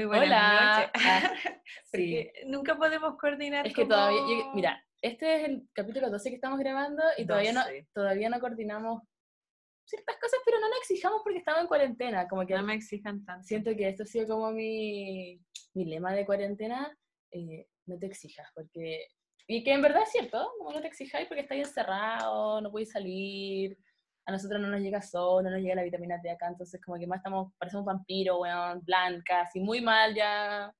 Muy buenas Hola. noches. Ah, sí. Nunca podemos coordinar. Es que como- todavía, yo- mira, este es el capítulo 12 que estamos grabando y todavía no, 12. todavía no coordinamos ciertas cosas, pero no nos exijamos porque estamos en cuarentena. Como que No me exijan tanto. siento que esto ha sido como mi, mi lema de cuarentena, eh, no te exijas, porque... Y que en verdad es cierto, como no te exijáis porque estáis encerrado, no podéis salir, a nosotros no nos llega sol, no nos llega la vitamina D acá, entonces como que más estamos, parecemos vampiros, weón, blancas, y muy mal ya.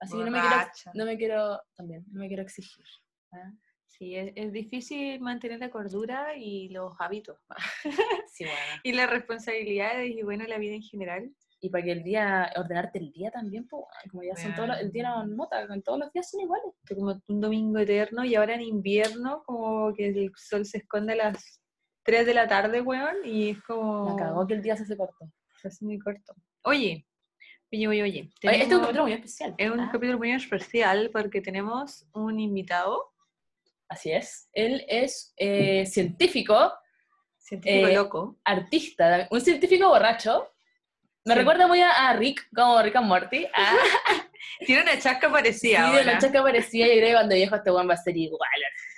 Así que no me quiero, no me quiero, también, no me quiero exigir. ¿ah? Sí, es, es difícil mantener la cordura y los hábitos. Sí, bueno. y las responsabilidades y bueno, la vida en general. Y para que el día, ordenarte el día también, pues, como ya son todos los, el día no nota, todos los días son iguales. Como un domingo eterno y ahora en invierno como que el sol se esconde a las 3 de la tarde, weón, y es como... La cagó que el día se hace corto. Se hace muy corto. Oye, oye, oye, oye. Este es un capítulo muy especial. es un ¿ah? capítulo muy especial porque tenemos un invitado Así es. Él es eh, científico, científico Eh, loco. artista, un científico borracho. Me Sí. recuerda muy a, Rick, como Rick and Morty. Ah, Tiene una chasca parecida ahora. la chaca parecía, yo creo que cuando viejo este weón va a ser igual.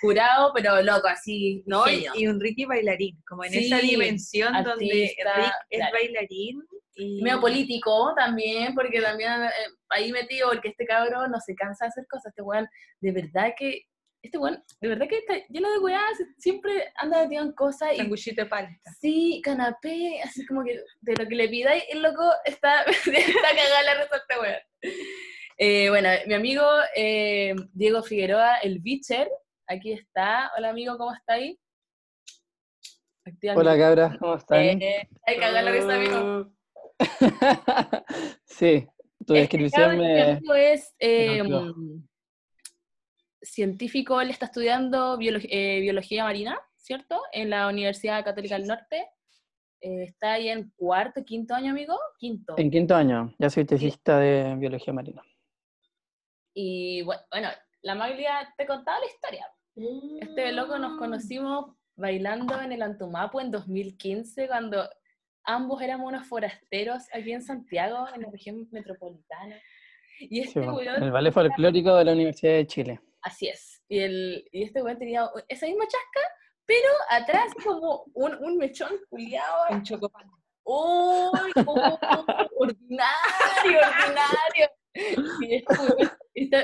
Curado, pero loco, así. ¿no? Y, genio. y un Ricky bailarín, como en Sí, esa dimensión donde Rick es claro. bailarín y medio político también, porque también eh, ahí metido, porque este cabrón no se cansa de hacer cosas, este weón, de verdad que, este weón, de verdad que está lleno de weas, siempre anda metido en cosas y sanguchito de palta. sí, canapé, así como que de lo que le pidáis, el loco está, está cagada la risa este weón. Eh, bueno, mi amigo eh, Diego Figueroa, el Bicher, aquí está. Hola amigo, ¿cómo está ahí? Hola cabras, ¿cómo están? Eh, ay, cagada la risa, amigo. sí, tu Este descripción me... amigo es eh. Científico, él está estudiando eh, biología marina, ¿cierto? En la Universidad Católica del Norte. Eh, está ahí en cuarto, quinto año, amigo. Quinto. En quinto año, ya soy tesista de biología marina. Y bu- bueno, la Maglia te contaba la historia. Este loco nos conocimos bailando en el Antumapo en 2015, cuando ambos éramos unos forasteros aquí en Santiago, en la región metropolitana. Y Sí, este weón el ballet folclórico de la Universidad de Chile. Así es. Y, el, y este weón tenía esa misma chasca, pero atrás como un, un mechón culiado. Un chocopán. ¡Uy! oh, ordinario, ordinario. Y weón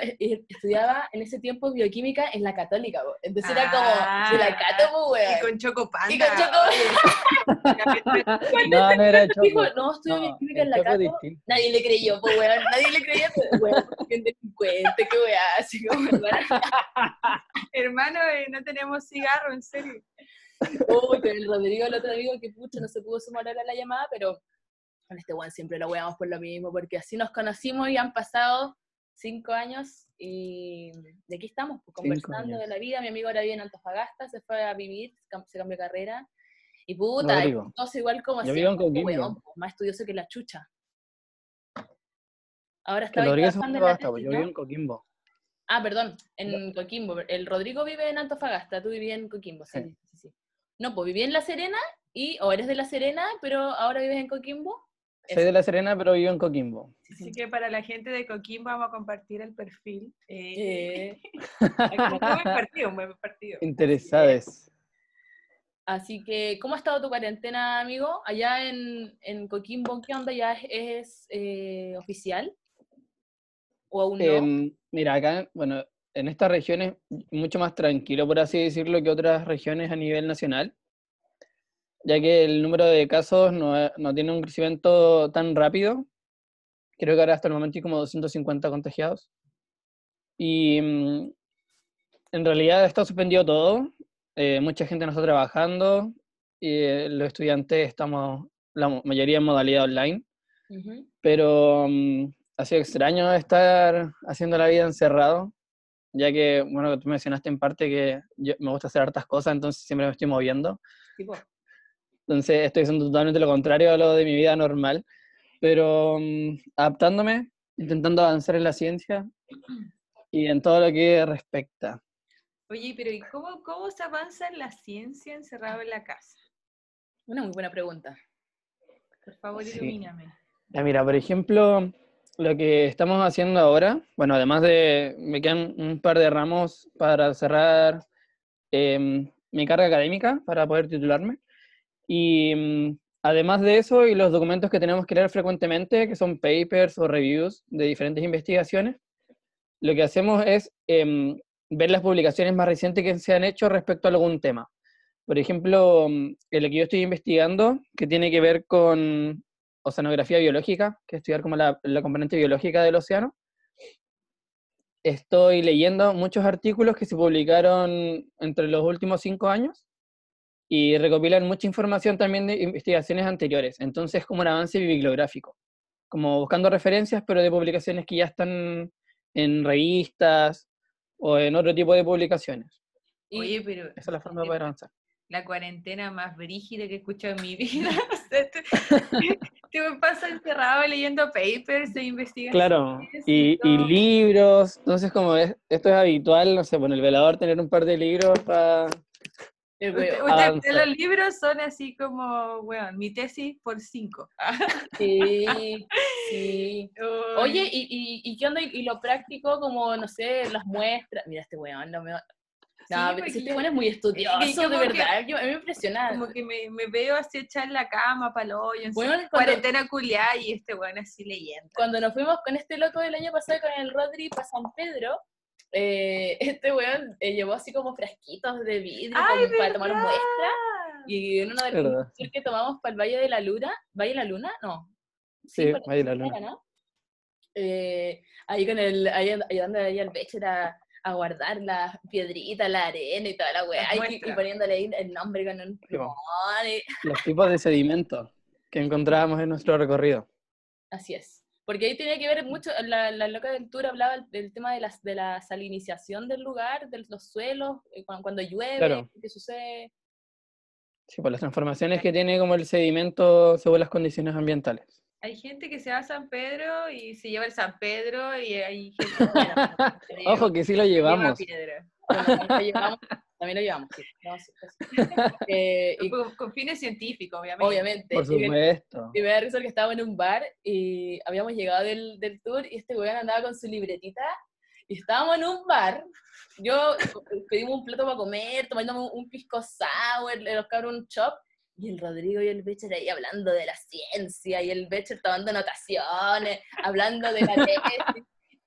estudiaba en ese tiempo bioquímica en la católica, po. entonces era como de la cato, po, Y weón. con chocopán. Y con No, no era Choco. Dijo, no, estudio No, bioquímica en la cato. distinto. Nadie le creyó, pues, weón. Nadie le creyó, pues, weón, un delincuente, qué weá, así como, weón. Hermano, eh, no tenemos cigarro, en serio. Uy, pero el Rodrigo, el otro amigo, que pucha, no se pudo sumar ahora a la llamada, pero con este weón siempre lo weamos por lo mismo, porque así nos conocimos y han pasado cinco años y de aquí estamos, pues, conversando de la vida. Mi amigo ahora vive en Antofagasta, se fue a vivir, se cambió de carrera. Y puta, Rodrigo. todos igual como weón, pues, más estudioso que la chucha. Ahora Que está Rodríguez es trabajando un en la pues, yo ¿no? vivo en Coquimbo. Ah, perdón, en Coquimbo. El Rodrigo vive en Antofagasta, tú vivías en Coquimbo, sí, Sí. sí, sí. No, pues viví en La Serena y, o eres de La Serena, pero ahora vives en Coquimbo. Soy de La Serena, pero vivo en Coquimbo. Sí, sí. Así que para la gente de Coquimbo vamos a compartir el perfil. Eh, Eh, un buen partido, un buen partido. Interesades. así que, ¿cómo ha estado tu cuarentena, amigo? Allá en, en Coquimbo, ¿qué onda? ¿Ya es, es, eh, oficial? ¿O aún no? Em, mira, acá, bueno, en estas regiones mucho más tranquilo, por así decirlo, que otras regiones a nivel nacional, ya que el número de casos no, no tiene un crecimiento tan rápido. Creo que ahora hasta el momento hay como 250 contagiados. Y mm, en realidad está suspendido todo. eh, mucha gente no está trabajando. Y eh, los estudiantes estamos, la mayoría en modalidad online Ujú. pero mm, ha sido extraño estar haciendo la vida encerrado, ya que, bueno, tú mencionaste en parte que yo, me gusta hacer hartas cosas, entonces siempre me estoy moviendo. Tipo, Entonces estoy haciendo totalmente lo contrario a lo de mi vida normal, pero mm, adaptándome, intentando avanzar en la ciencia y en todo lo que respecta. Oye, pero ¿y cómo, cómo se avanza en la ciencia encerrado en la casa? una muy buena pregunta. Por favor, Sí. ilumíname. Ya mira, por ejemplo, lo que estamos haciendo ahora, bueno, además de, me quedan un par de ramos para cerrar em, mi carga académica, para poder titularme. Y mm, además de eso, y los documentos que tenemos que leer frecuentemente, que son papers o reviews de diferentes investigaciones, lo que hacemos es em, ver las publicaciones más recientes que se han hecho respecto a algún tema. Por ejemplo, mm, el que yo estoy investigando, que tiene que ver con oceanografía biológica, que es estudiar como la, la componente biológica del océano, estoy leyendo muchos artículos que se publicaron entre los últimos cinco años y recopilan mucha información también de investigaciones anteriores. Entonces, como un avance bibliográfico, como buscando referencias, pero de publicaciones que ya están en revistas o en otro tipo de publicaciones. Oye, pero... Esa es la forma de poder avanzar. La cuarentena más brígida que he escuchado en mi vida. Te me pasa encerrado leyendo papers de investigación. Claro, y, y, libros. Entonces, como es, esto es habitual, no sé, bueno, el velador tener un par de libros para Usted, los libros son así como, bueno, mi tesis por cinco. Sí, sí. Oye, ¿y, y, y qué onda? ¿Y lo práctico como, no sé, las muestras? Mira, este weón, no me... No, sí, este weón es muy estudioso, de verdad, yo, a mí me impresiona. Como que me, me, veo así echar la cama, palo hoyo, en bueno, cuarentena culiada y este weón así leyendo. Cuando nos fuimos con este loco del año pasado con el Rodri para San Pedro, eh, este weón eh, llevó así como frasquitos de vidrio para tomar muestras. Y en uno de los que tomamos para el Valle de la Luna, ¿Valle de la Luna? No. Sí, Valle de la Luna. ¿no? Eh, ahí con el, ahí ayudando ahí al Becher a, a guardar las piedritas, la arena y toda la weá, y, y, poniéndole ahí el nombre con un Los tipos de sedimentos que encontrábamos en nuestro recorrido. Así es. Porque ahí tenía que ver mucho, la, la loca tour hablaba del tema de, las, de la salinización del lugar, de los suelos, eh, cuando, llueve, qué sucede. Sí, por las transformaciones que tiene como el sedimento según las condiciones ambientales. Hay gente que se va a San Pedro y se lleva el San Pedro y hay gente que... Ojo que sí lo llevamos. También lo llevamos, sí. Eh, y, con, fines científicos, obviamente. Obviamente. Por supuesto. Y, me da risa que estaba en un bar y habíamos llegado del, del tour y este weón andaba con su libretita y estábamos en un bar. Yo pedimos un plato para comer, tomando un pisco sour, los cabros un chop. Y el Rodrigo y el Becher ahí hablando de la ciencia, y el Becher tomando anotaciones, hablando de la tesis.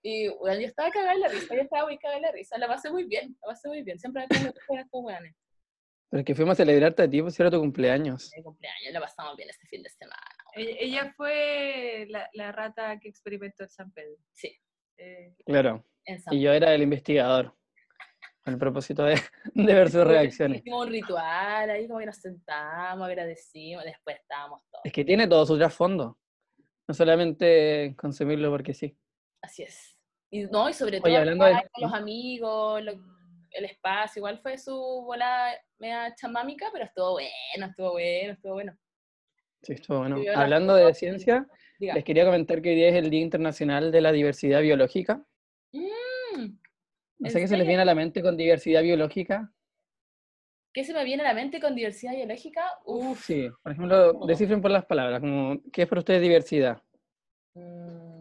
Y bueno, yo estaba cagada en la risa, yo estaba muy cagada en la risa, la pasé muy bien, la pasé muy bien, siempre me pongo con estos weones. Pero es que fuimos a celebrarte a ti, pues era tu cumpleaños. Mi cumpleaños, la pasamos bien este fin de semana. Ella, fue la, la, rata que experimentó en San Pedro. Sí. Eh, claro. y yo era el investigador. Con el propósito de, de ver sus reacciones. Hicimos un ritual, ahí como que nos sentamos, agradecimos, después estábamos todos. Es que tiene todo su trasfondo. No solamente consumirlo porque sí. Así es. Y, no, y sobre todo hablando con los amigos, el espacio, igual fue su bola media chamámica, pero estuvo bueno, estuvo bueno, estuvo bueno. Sí, estuvo bueno. Hablando de ciencia, les quería comentar que hoy día es el Día Internacional de la Diversidad Biológica. Mm, no sé qué se les viene a la mente con diversidad biológica. ¿Qué se me viene a la mente con diversidad biológica? Uf. Sí, por ejemplo, descifren por las palabras, como, ¿qué es para ustedes diversidad? Mm,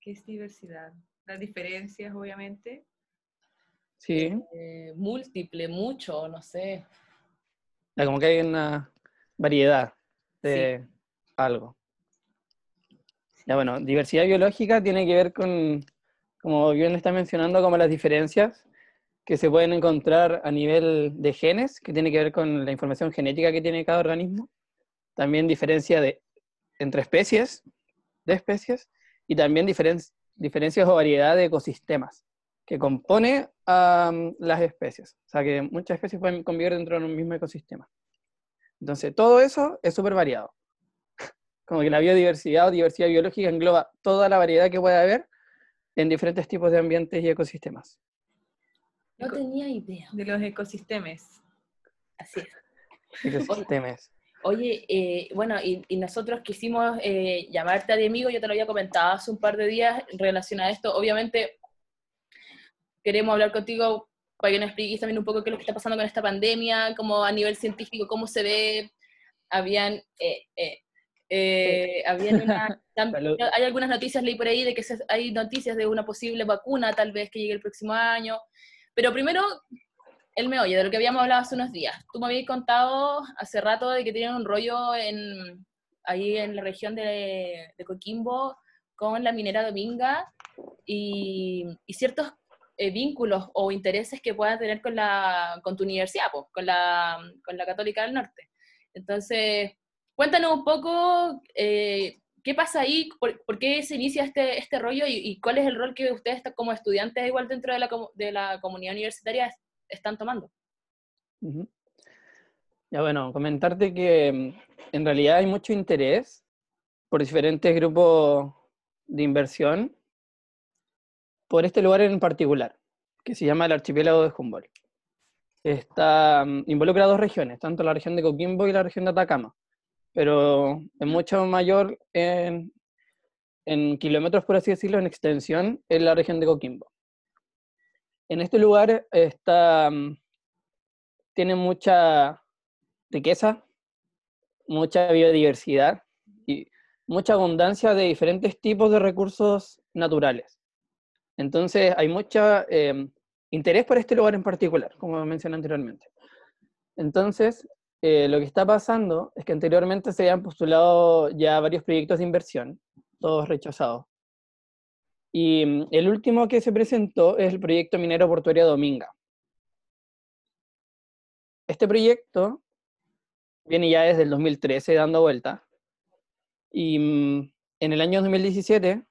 ¿Qué es diversidad? Las diferencias, obviamente. Sí. Eh, múltiple, mucho, no sé. como que hay una variedad de algo. Ya bueno, diversidad biológica tiene que ver con, como bien está mencionando, como las diferencias que se pueden encontrar a nivel de genes, que tiene que ver con la información genética que tiene cada organismo. También diferencia de, entre especies, de especies, y también diferencia diferencias o variedad de ecosistemas que compone a las especies. O sea, que muchas especies pueden convivir dentro de un mismo ecosistema. Entonces, todo eso es súper variado. Como que la biodiversidad o diversidad biológica engloba toda la variedad que puede haber en diferentes tipos de ambientes y ecosistemas. No tenía idea. De los ecosistemas. Así es. Ecosistemas. Oye, eh, bueno, y, nosotros quisimos eh, llamarte a amigo, yo te lo había comentado hace un par de días relacionado a esto. Obviamente, queremos hablar contigo para que nos expliques también un poco qué es lo que está pasando con esta pandemia, como a nivel científico, cómo se ve. Habían, eh, Eh, había una- tam- Salud. hay algunas noticias, leí por ahí, de que se- hay noticias de una posible vacuna, tal vez que llegue el próximo año. Pero primero, el meollo, de lo que habíamos hablado hace unos días. Tú me habías contado hace rato de que tienen un rollo en, ahí en la región de, de Coquimbo con la minera Dominga y, ciertos eh, vínculos o intereses que puedan tener con, la, con tu universidad, po, con, la, con la Católica del Norte. Entonces, cuéntanos un poco eh, qué pasa ahí, por, qué se inicia este, este rollo y, cuál es el rol que ustedes como estudiantes igual dentro de la, de la comunidad universitaria están tomando. Ya bueno, comentarte que mm, en realidad hay mucho interés por diferentes grupos de inversión por este lugar en particular, que se llama el archipiélago de Humboldt. Está, mm, involucra dos regiones, tanto la región de Coquimbo y la región de Atacama, pero es mucho mayor en, en kilómetros, por así decirlo, en extensión, en la región de Coquimbo. En este lugar está, mm, tiene mucha riqueza, mucha biodiversidad y mucha abundancia de diferentes tipos de recursos naturales. Entonces hay mucho interés por este lugar en particular, como mencioné anteriormente. Entonces, eh, lo que está pasando es que anteriormente se habían postulado ya varios proyectos de inversión, todos rechazados. Y mm, el último que se presentó es el proyecto minero portuario Dominga. Este proyecto viene ya desde el 2013 dando vuelta. Y mm, en el año 2017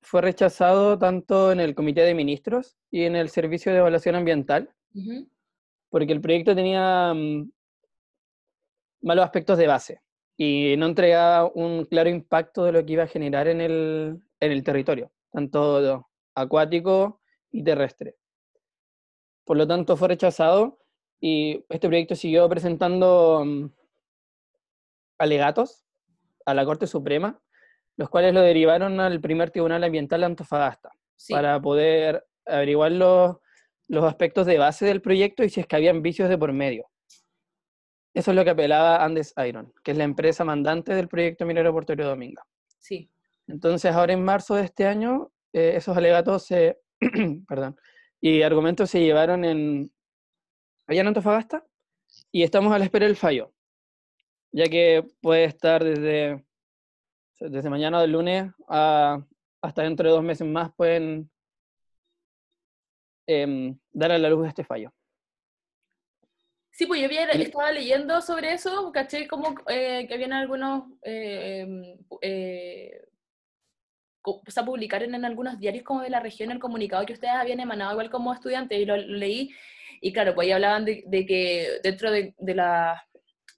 fue rechazado tanto en el Comité de Ministros y en el Servicio de Evaluación Ambiental, porque el proyecto tenía mm, malos aspectos de base y no entregaba un claro impacto de lo que iba a generar en el, en el territorio, tanto acuático y terrestre. Por lo tanto, fue rechazado y este proyecto siguió presentando mm, alegatos a la Corte Suprema, los cuales lo derivaron al primer Tribunal Ambiental de Antofagasta Sí. para poder averiguar los, los aspectos de base del proyecto y si es que habían vicios de por medio. Eso es lo que apelaba Andes Iron, que es la empresa mandante del proyecto minero portuario Dominga. Sí. Entonces, ahora en marzo de este año, eh, esos alegatos se, perdón, y argumentos se llevaron en, allá en Antofagasta y estamos a la espera del fallo, ya que puede estar desde, desde mañana del lunes a, hasta dentro de dos meses más pueden em, dar a la luz este fallo. Sí, pues yo había, estaba leyendo sobre eso, caché como eh, que habían algunos, eh, o sea, publicaron en algunos diarios como de la región el comunicado que ustedes habían emanado igual como estudiantes y lo, leí y claro, pues ahí hablaban de, que dentro de, de la,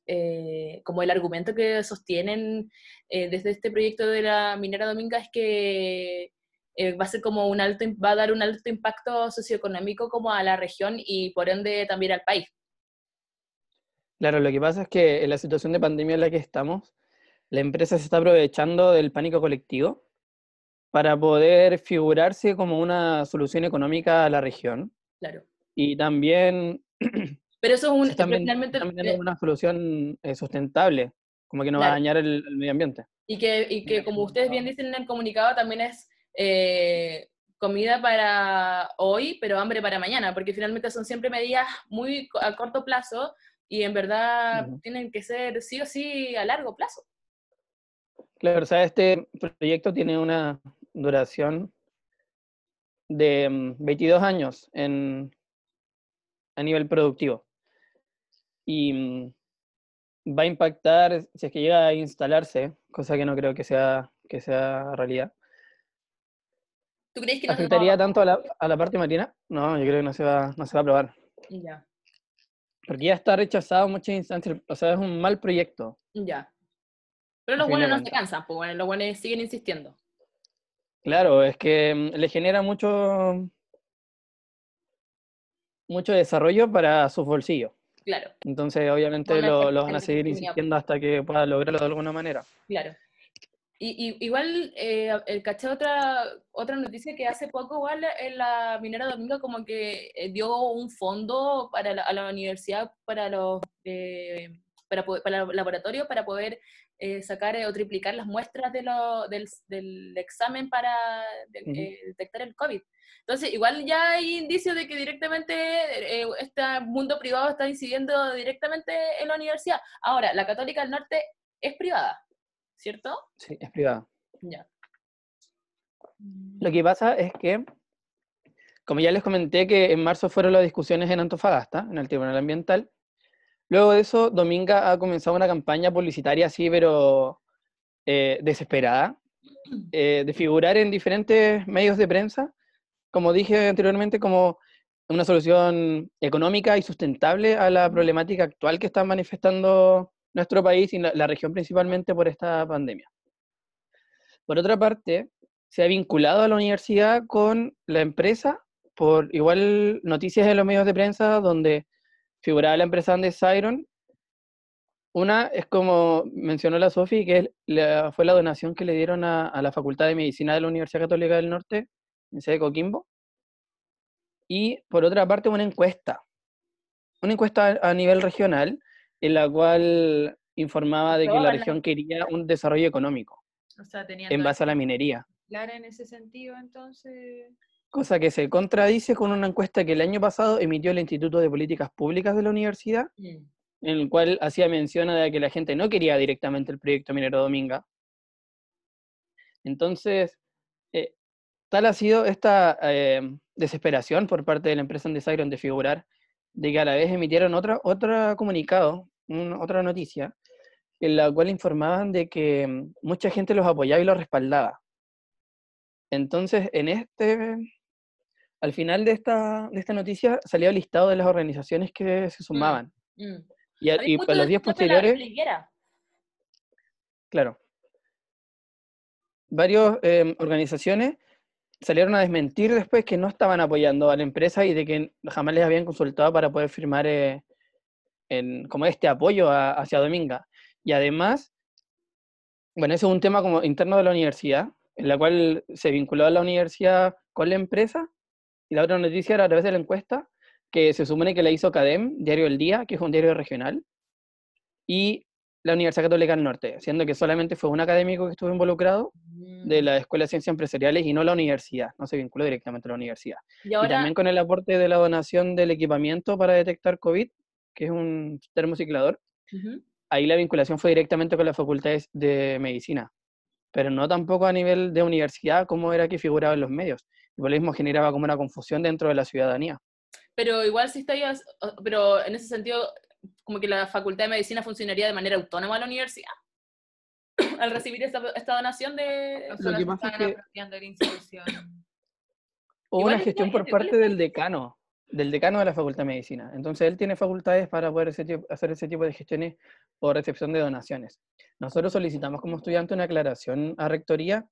eh, como el argumento que sostienen eh, desde este proyecto de la minera Dominga es que eh, va a ser como un alto, va a dar un alto impacto socioeconómico como a la región y por ende también al país. Claro, lo que pasa es que en la situación de pandemia en la que estamos, la empresa se está aprovechando del pánico colectivo para poder figurarse como una solución económica a la región Claro. y también Pero eso es un, vendiendo eh, una solución eh, sustentable, como que no va a dañar el, el medio ambiente. y que, y que como ustedes bien dicen en el comunicado, también es eh, comida para hoy, pero hambre para mañana, porque finalmente son siempre medidas muy a corto plazo y en verdad tienen que ser sí o sí a largo plazo. Claro, o sea, este proyecto tiene una duración de mm, 22 años en, a nivel productivo. Y mm, va a impactar, si es que llega a instalarse, cosa que no creo que sea, que sea realidad, ¿Tú crees que no ¿afectaría tanto a la, a la parte marina? No, yo creo que no se va, no se va a aprobar. Ya, Porque ya está rechazado en muchas instancias, o sea, es un mal proyecto. ya. Pero los buenos no se cansan, pues bueno, los buenos siguen insistiendo. Claro, es que mm, le genera mucho, mucho desarrollo para sus bolsillos. Claro, Entonces, obviamente, lo, lo van a seguir insistiendo hasta que pueda lograrlo de alguna manera. claro. Y, y- igual, eh, el caché otra, otra noticia que hace poco, igual, en la Minera Domingo como que eh, dio un fondo para la, a la universidad para los, eh, para, para el laboratorio para poder eh, sacar o triplicar las muestras de lo- del, del examen para de- eh, detectar el COVID. Entonces, igual ya hay indicios de que directamente eh, este mundo privado está incidiendo directamente en la universidad. Ahora, la Católica del Norte es privada, ¿cierto? Sí, es privada. Ya. Lo que pasa es que, como ya les comenté, que en marzo fueron las discusiones en Antofagasta, en el Tribunal Ambiental. Luego de eso, Dominga ha comenzado una campaña publicitaria así, pero eh, desesperada, eh, de figurar en diferentes medios de prensa, como dije anteriormente, como una solución económica y sustentable a la problemática actual que está manifestando nuestro país y la, la región principalmente por esta pandemia. Por otra parte, se ha vinculado a la universidad con la empresa por igual noticias en los medios de prensa donde figuraba la empresa Andes Iron. Una es como mencionó la Sofi, que es la- fue la donación que le dieron a, a la Facultad de Medicina de la Universidad Católica del Norte, en sede de Coquimbo. Y por otra parte, una encuesta. Una encuesta a, a nivel regional en la cual informaba de que la región quería un desarrollo económico O sea, en base a la minería. clara en ese sentido, entonces. Cosa que se contradice con una encuesta que el año pasado emitió el Instituto de Políticas Públicas de la universidad, Mm. en el cual hacía mención de que la gente no quería directamente el proyecto minero Dominga. Entonces, eh, tal ha sido esta eh, desesperación por parte de la empresa Andesiron de figurar, de que a la vez emitieron otra, otro comunicado, un- otra noticia, en la cual informaban de que mm, mucha gente los apoyaba y los respaldaba. Entonces, en este, al final de esta, de esta noticia salió el listado de las organizaciones que se sumaban. Mm. Y, a- para los días posteriores, claro, varias organizaciones salieron a desmentir después que no estaban apoyando a la empresa y de que jamás les habían consultado para poder firmar eh, en- como este apoyo a- hacia Dominga. Y además, bueno, ese es un tema como interno de la universidad, en la cual se vinculó a la universidad con la empresa, y la otra noticia era a través de la encuesta, que se supone que la hizo CADEM, Diario El Día, que es un diario regional, y la Universidad Católica del Norte, siendo que solamente fue un académico que estuvo involucrado de Mm. la Escuela de Ciencias Empresariales y no la universidad, no se vinculó directamente a la universidad. Y Y ahora, también con el aporte de la donación del equipamiento para detectar COVID, que es un termociclador, Ujú. ahí la vinculación fue directamente con las facultades de medicina, pero no tampoco a nivel de universidad como era que figuraba en los medios. Y por lo mismo generaba como una confusión dentro de la ciudadanía. pero igual si estáis, pero en ese sentido, como que la Facultad de Medicina funcionaría de manera autónoma a la universidad al recibir esta, esta donación de... O Lo solo que pasa es que- apropiando de la institución. Hubo Igual una gestión por parte del decano, del decano de la Facultad de Medicina. Entonces él tiene facultades para poder ese tipo- hacer ese tipo de gestiones o recepción de donaciones. Nosotros solicitamos como estudiante una aclaración a Rectoría,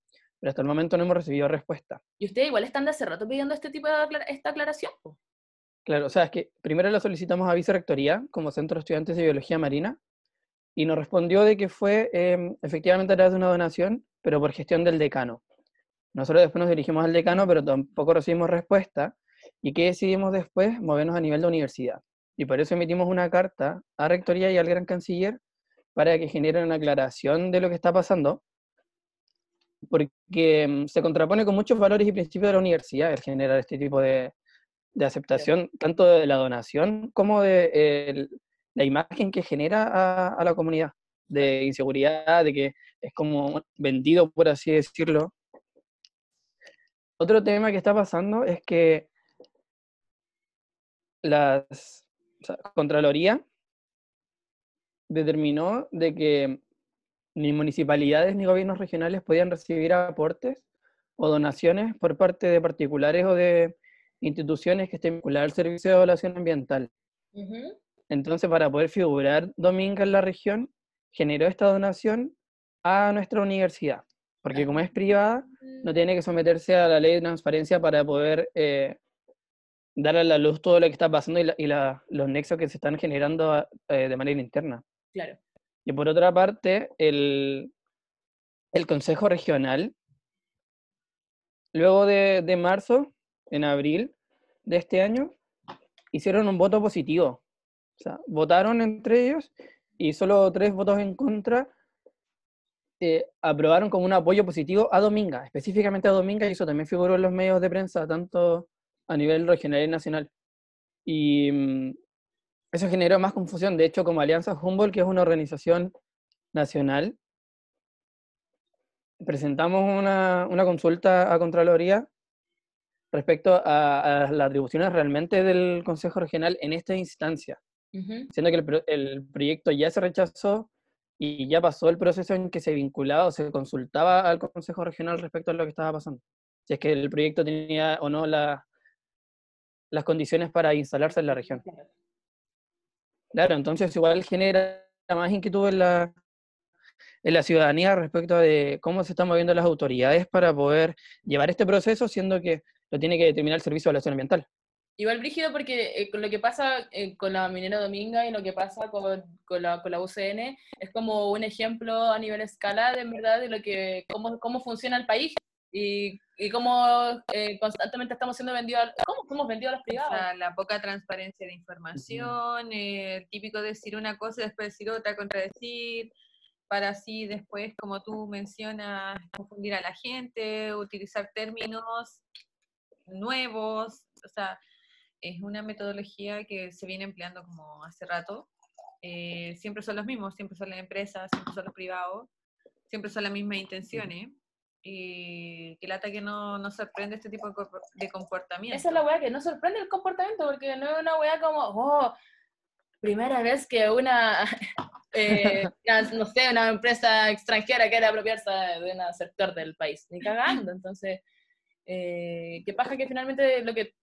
pero hasta el momento no hemos recibido respuesta. Y ustedes igual están de hace rato pidiendo este tipo de esta aclaración. Claro, o sea, es que primero la solicitamos a Vicerrectoría como Centro de Estudiantes de Biología Marina y nos respondió de que fue em, efectivamente a través de una donación, pero por gestión del decano. Nosotros después nos dirigimos al decano, pero tampoco recibimos respuesta. ¿Y qué decidimos después? Movernos a nivel de universidad. Y por eso emitimos una carta a Rectoría y al Gran Canciller para que generen una aclaración de lo que está pasando, porque em, se contrapone con muchos valores y principios de la universidad el generar este tipo de, de aceptación, tanto de la donación como de el- la imagen que genera a, a la comunidad, de inseguridad, de que es como vendido, por así decirlo. Otro tema que está pasando es que las o sea, Contraloría determinó de que ni municipalidades ni gobiernos regionales podían recibir aportes o donaciones por parte de particulares o de instituciones que estén vinculadas al servicio de evaluación ambiental. Entonces, para poder figurar Dominga en la región, generó esta donación a nuestra universidad, porque como es privada, no tiene que someterse a la ley de transparencia para poder eh, dar a la luz todo lo que está pasando y, la- y la- los nexos que se están generando eh, de manera interna. Claro. Y por otra parte, el, el Consejo Regional, luego de, de marzo, en abril de este año, hicieron un voto positivo. O sea, votaron entre ellos y solo tres votos en contra eh, aprobaron con un apoyo positivo a Dominga, específicamente a Dominga, y eso también figuró en los medios de prensa, tanto a nivel regional y nacional. Y mm, eso generó más confusión. De hecho, como Alianza Humboldt, que es una organización nacional, presentamos una, una consulta a Contraloría respecto a, las atribuciones realmente del Consejo Regional en esta instancia, siendo que el, el, proyecto ya se rechazó y ya pasó el proceso en que se vinculaba o se consultaba al Consejo Regional respecto a lo que estaba pasando. Si es que el proyecto tenía o no la, las condiciones para instalarse en la región. Claro, entonces igual genera más inquietud en la, en la ciudadanía respecto de cómo se están moviendo las autoridades para poder llevar este proceso, siendo que lo tiene que determinar el Servicio de Evaluación Ambiental. Igual brígido porque eh, con lo que pasa eh, con la minera Dominga y lo que pasa con, con, la, con, la, UCN es como un ejemplo a nivel escala de verdad de lo que cómo, cómo funciona el país y, y cómo eh, constantemente estamos siendo vendidos, ¿cómo somos vendidos a los privados? O sea, la poca transparencia de información, el típico decir una cosa y después decir otra, contradecir, para así después, como tú mencionas, confundir a la gente, utilizar términos nuevos, o sea, es una metodología que se viene empleando como hace rato. Eh, siempre son los mismos, siempre son las empresas, siempre son los privados, siempre son las mismas intenciones. Y que lata que no, no sorprende este tipo de comportamiento. Esa es la weá que no sorprende el comportamiento, porque no es una weá como, oh, primera vez que una, eh, no sé, una empresa extranjera quiere apropiarse de un sector del país, ni cagando. Entonces, eh, ¿qué pasa que finalmente lo que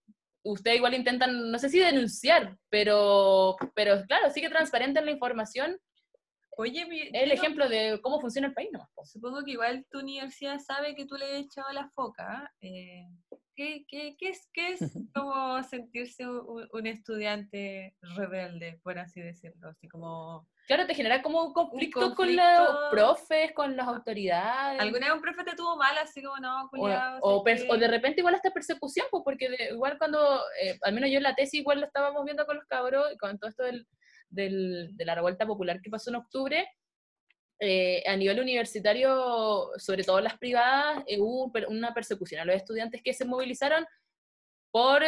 usted igual intentan, no sé si denunciar, pero, pero claro, sigue transparente en la información. Oye, el ejemplo de cómo funciona el país, ¿no? Supongo que igual tu universidad sabe que tú le has echado la foca. Eh, ¿qué, qué, qué, es, ¿Qué es como sentirse un, estudiante rebelde, por así decirlo? Así como... Claro, te genera como un conflicto, con los profes, con las autoridades. ¿Alguna vez un profe te tuvo mal, así como no, cuidado? O, o, de repente igual hasta persecución, pues porque igual cuando, eh, al menos yo en la tesis igual lo estábamos viendo con los cabros, y con todo esto del, del, de la revuelta popular que pasó en octubre, eh, a nivel universitario, sobre todo las privadas, eh, hubo una persecución a los estudiantes que se movilizaron por,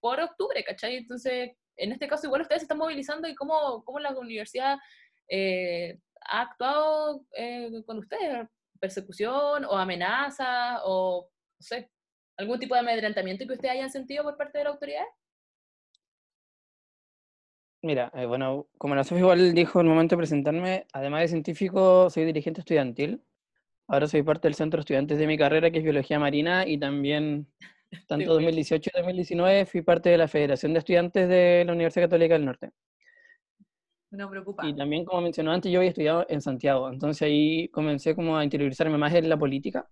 por octubre, ¿cachai? Entonces, en este caso igual ustedes se están movilizando y cómo, cómo la universidad eh, ha actuado eh, con ustedes, persecución o amenaza o, no sé, algún tipo de amedrentamiento que ustedes hayan sentido por parte de la autoridad? Mira, eh, bueno, como la Sofía igual dijo en el momento de presentarme, además de científico, soy dirigente estudiantil. Ahora soy parte del centro de estudiantes de mi carrera, que es Biología Marina, y también tanto 2018 y 2019 fui parte de la Federación de Estudiantes de la Universidad Católica del Norte. No preocupa. Y también, como mencionó antes, yo había estudiado en Santiago, entonces ahí comencé como a interiorizarme más en la política.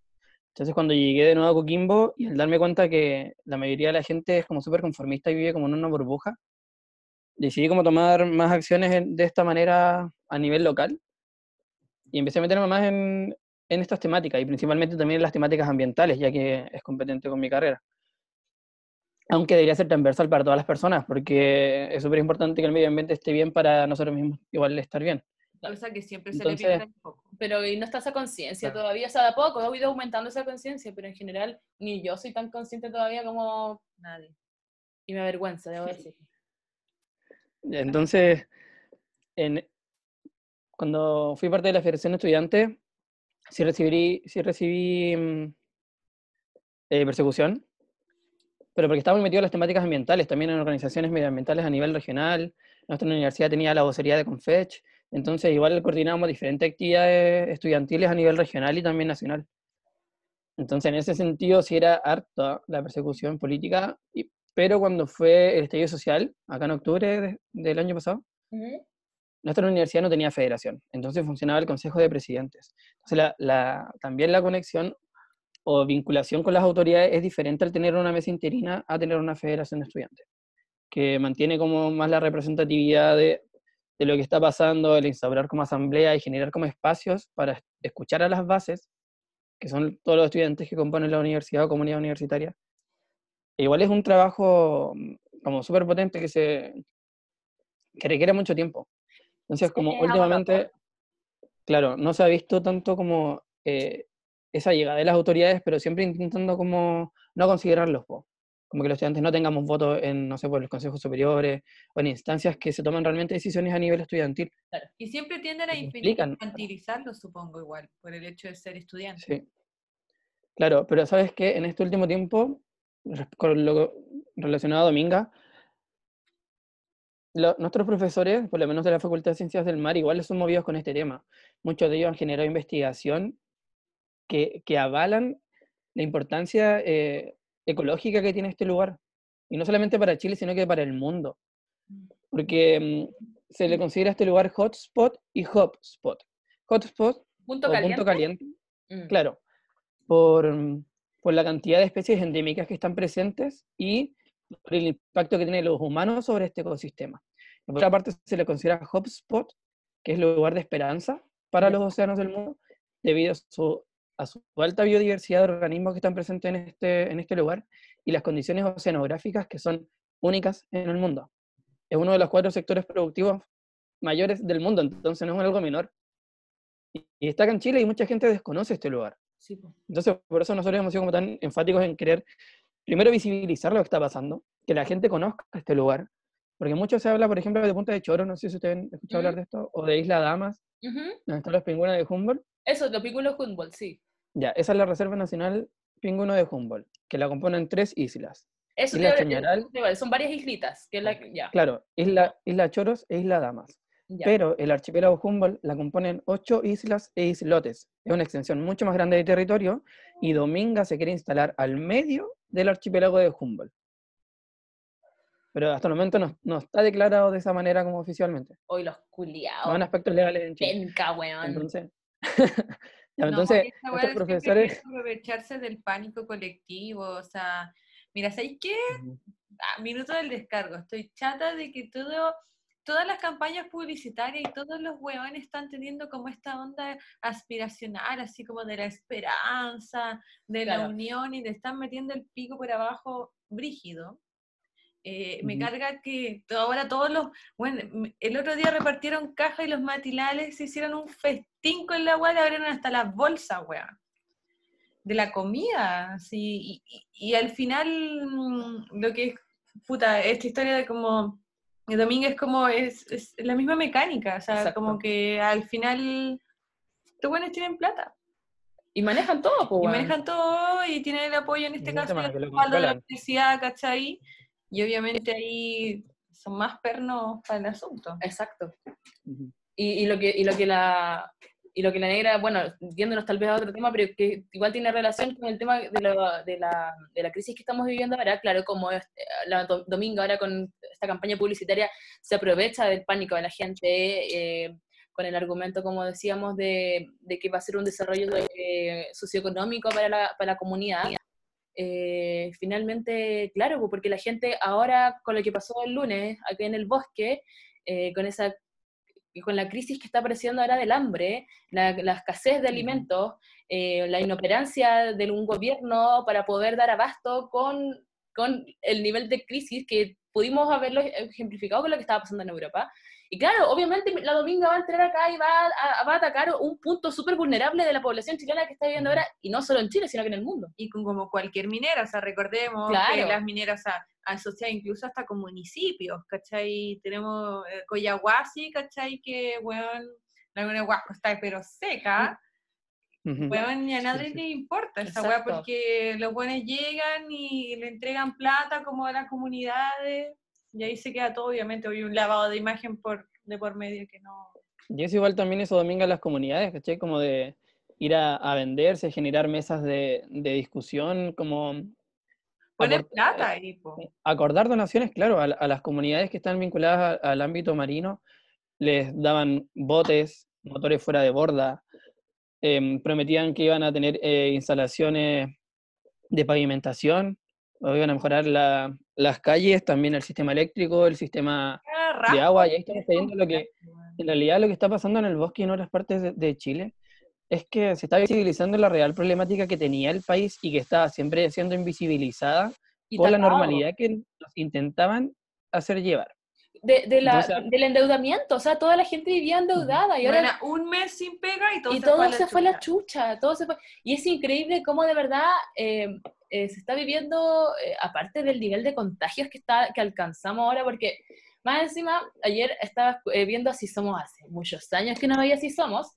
Entonces cuando llegué de nuevo a Coquimbo y al darme cuenta que la mayoría de la gente es como súper conformista y vive como en una burbuja, decidí como tomar más acciones de esta manera a nivel local y empecé a meterme más en, en estas temáticas y principalmente también en las temáticas ambientales, ya que es competente con mi carrera. Aunque debería ser transversal para todas las personas, porque es súper importante que el medio ambiente esté bien para nosotros mismos igual estar bien. Cosa que siempre se le pierde un poco. Pero y no está esa conciencia todavía, o sea, de a poco ha ido aumentando esa conciencia, pero en general ni yo soy tan consciente todavía como nadie. Y me avergüenza, debo decir. Entonces, en, cuando fui parte de la Federación de Estudiantes, sí recibí, sí recibí mm, eh, persecución, pero porque estaba muy metido en las temáticas ambientales, también en organizaciones medioambientales a nivel regional. Nuestra universidad tenía la vocería de Confech, entonces igual coordinábamos diferentes actividades estudiantiles a nivel regional y también nacional. Entonces, en ese sentido, sí era harta la persecución política, pero cuando fue el estallido social, acá en octubre del año pasado, nuestra universidad no tenía federación, entonces funcionaba el Consejo de Presidentes. Entonces, la, también la conexión o vinculación con las autoridades es diferente al tener una mesa interina a tener una federación de estudiantes, que mantiene como más la representatividad de, de lo que está pasando, el instaurar como asamblea y generar como espacios para escuchar a las bases, que son todos los estudiantes que componen la universidad o comunidad universitaria. Igual es un trabajo mm, como súper potente que, se, que requiere mucho tiempo. Entonces, como Sí, últimamente, claro, no se ha visto tanto como eh, esa llegada de las autoridades, pero siempre intentando como no considerarlos, po. como que los estudiantes no tengamos votos en, no sé, por los consejos superiores o en instancias que se toman realmente decisiones a nivel estudiantil. Y siempre tienden a infantilizarlo, supongo, igual, por el hecho de ser estudiante. Sí. Claro, pero sabes que en este último tiempo, con lo relacionado a Dominga, lo- nuestros profesores, por lo menos de la Facultad de Ciencias del Mar, igual son movidos con este tema. Muchos de ellos han generado investigación que, que avalan la importancia eh, ecológica que tiene este lugar. Y no solamente para Chile, sino que para el mundo. Porque mm, se le considera a este lugar hotspot y hotspot. Hotspot Punto o caliente. punto caliente Mm. Claro, por, mm, por la cantidad de especies endémicas que están presentes y por el impacto que tienen los humanos sobre este ecosistema. Por otra parte, se le considera hotspot, que es lugar de esperanza para los océanos del mundo, debido a su, alta biodiversidad de organismos que están presentes en este, en este lugar y las condiciones oceanográficas que son únicas en el mundo. Es uno de los cuatro sectores productivos mayores del mundo, entonces no es algo menor. Y está acá en Chile y mucha gente desconoce este lugar. Sí. Entonces, por eso nosotros hemos sido como tan enfáticos en querer, primero, visibilizar lo que está pasando, que la gente conozca este lugar, porque mucho se habla, por ejemplo, de Punta de Choro, no sé si ustedes han escuchado hablar Ujú. de esto, o de Isla Damas, donde están los pingüinos de Humboldt. Eso, los pingüinos Humboldt, sí. Ya, esa es la Reserva Nacional Pingüino de Humboldt, que la componen tres islas. Eso Isla Chañaral. son varias islitas, que es la que- ya, Claro, Isla, Isla Choros e Isla Damas. Ya. Pero el archipiélago Humboldt la componen ocho islas e islotes. Es una extensión mucho más grande de territorio y Dominga se quiere instalar al medio del archipiélago de Humboldt. Pero hasta el momento no, no está declarado de esa manera como oficialmente. Hoy los No en culiados. aspectos legales en Chile. Penca, weón. Entonces, ya, No, entonces siempre profesores... quiere aprovecharse del pánico colectivo, o sea, mira, ¿sabes qué? Ah, minuto del descargo, estoy chata de que todo, todas las campañas publicitarias y todos los hueones están teniendo como esta onda aspiracional, así como de la esperanza, de la unión y de estar metiendo el pico por abajo brígido. Eh, Me carga que ahora todos los, bueno, el otro día repartieron cajas y los matinales se hicieron un festín con la weá, le abrieron hasta las bolsas, weá de la comida, sí, y, y- y al final mm, lo que es, puta, esta historia de como, el domingo es como, es, es la misma mecánica, o sea, Exacto. como que al final, estos buenos tienen plata, Y manejan todo, pues, y manejan todo, y tienen el apoyo en este caso de la universidad, ¿cachai? Y obviamente ahí son más pernos para el asunto. Exacto. Y, y lo que, y lo que la y lo que la negra, bueno, yéndonos tal vez a otro tema, pero que igual tiene relación con el tema de la, de la, de la crisis que estamos viviendo ahora, claro, como es- la do- Domingo ahora con esta campaña publicitaria se aprovecha del pánico de la gente, eh, con el argumento, como decíamos, de, de que va a ser un desarrollo eh, socioeconómico para la, para la comunidad. Eh, finalmente, claro, porque la gente ahora, con lo que pasó el lunes, aquí en el bosque, eh, con esa y con la crisis que está apareciendo ahora del hambre, la, la escasez de alimentos, eh, la inoperancia de un gobierno para poder dar abasto con, con el nivel de crisis que pudimos haberlo ejemplificado con lo que estaba pasando en Europa. Y claro, obviamente la Dominga va a entrar acá y va a, va a atacar un punto súper vulnerable de la población chilena que está viviendo ahora, y no solo en Chile, sino que en el mundo. y con como cualquier minera, o sea, recordemos que las mineras o sea, asociadas incluso hasta con municipios, ¿cachai? Tenemos eh, Coyahuasi, ¿cachai? Que, weón, la laguna de Huasco está pero seca, Ujú. weón, ni a nadie sí. le importa esa weá porque los buenos llegan y le entregan plata como a las comunidades y ahí se queda todo, obviamente, hay un lavado de imagen por, de por medio que no... Y eso igual también eso dominga las comunidades, ¿cachai? Como de ir a, a venderse, generar mesas de, de discusión, como Poner plata ahí, po. acordar donaciones, claro, a, la- a las comunidades que están vinculadas a- al ámbito marino, les daban botes, motores fuera de borda, em, prometían que iban a tener eh, instalaciones de pavimentación, iban a mejorar la- las calles, también el sistema eléctrico, el sistema Ah, de agua, y ahí estamos viendo lo que, en realidad lo que está pasando en el bosque y en otras partes de, de Chile es que se está visibilizando la real problemática que tenía el país y que estaba siempre siendo invisibilizada Y por la normalidad que nos intentaban hacer llevar. De, de la, Entonces- del endeudamiento, o sea, toda la gente vivía endeudada y ahora Bueno, un mes sin pega y todo y se todo fue a se fue la chucha. todo se fue. Y es increíble cómo de verdad eh, eh, se está viviendo, eh, aparte del nivel de contagios que, está, que alcanzamos ahora, porque más encima, ayer estaba eh, viendo Así Somos hace muchos años que no veía Así Somos,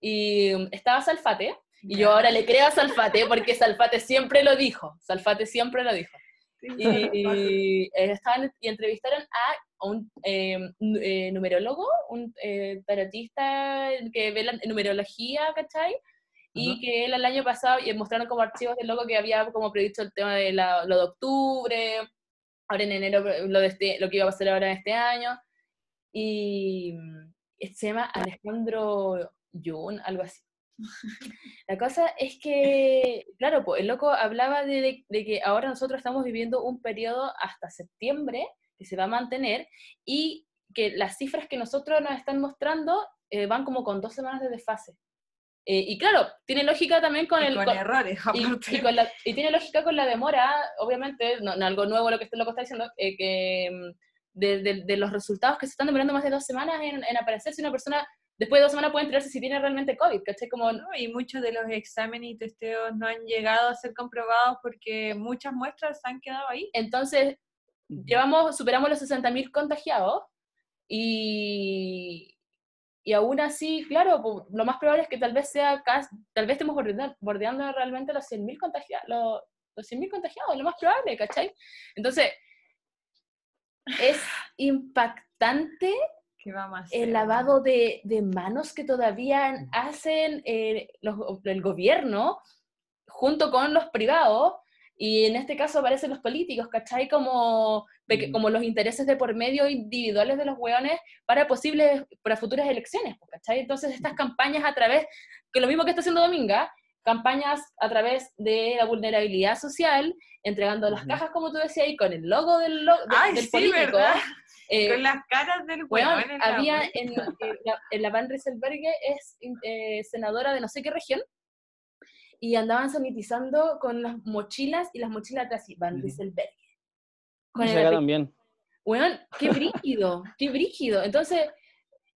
y um, estaba Salfate, y yo ahora le creo a Salfate porque Salfate siempre lo dijo, Salfate siempre lo dijo. Y, y, eh, estaban, y entrevistaron a un eh, eh, numerólogo, un eh, tarotista que ve la numerología, ¿cachai? Y Ajá. que él el año pasado, y mostraron como archivos del loco que había como predicho el tema de la- lo de octubre, ahora en enero lo, de este, lo que iba a pasar ahora en este año, y mm, se llama Alejandro Jun, algo así. La cosa es que, claro, pues el loco hablaba de, de- de que ahora nosotros estamos viviendo un periodo hasta septiembre que se va a mantener y que las cifras que nosotros nos están mostrando eh, van como con dos semanas de desfase. Eh, y claro, tiene lógica también con Y el... con con- errores, y, y con la- y tiene lógica con la demora, obviamente, no, no algo nuevo lo que este loco está diciendo, eh, que mm, de, de- de los resultados que se están demorando más de dos semanas en, en aparecer si una persona después de dos semanas puede enterarse si tiene realmente COVID, ¿cachai? Como, ¿no? Y muchos de los exámenes y testeos no han llegado a ser comprobados porque muchas muestras han quedado ahí. entonces, llevamos, superamos los 60.000 contagiados y, y aún así, claro, pu- lo más probable es que tal vez sea, tal vez estemos bordeando, realmente los 100.000 contagiados, los, los 100.000 contagiados, lo más probable, ¿cachai? Entonces, es impactante el lavado de, de manos que todavía hacen eh, los- el gobierno junto con los privados, y en este caso aparecen los políticos, ¿cachai? Como, Mm. como los intereses de por medio individuales de los hueones para posibles, para futuras elecciones, pues, ¿cachai? Entonces estas campañas a través, que lo mismo que está haciendo Dominga, campañas a través de la vulnerabilidad social, entregando las cajas, como tú decías, y con el logo del, lo- de- Ay, del sí, político. ¿verdad? eh, Con las caras del en la había bolsa. en, en la, en la Van Rieselberghe es eh, senadora de no sé qué región y andaban sanitizando con las mochilas y las mochilas atrás Van Ujú. Rieselberghe. Y Con el acá también. Weón, qué brígido, qué brígido. Entonces,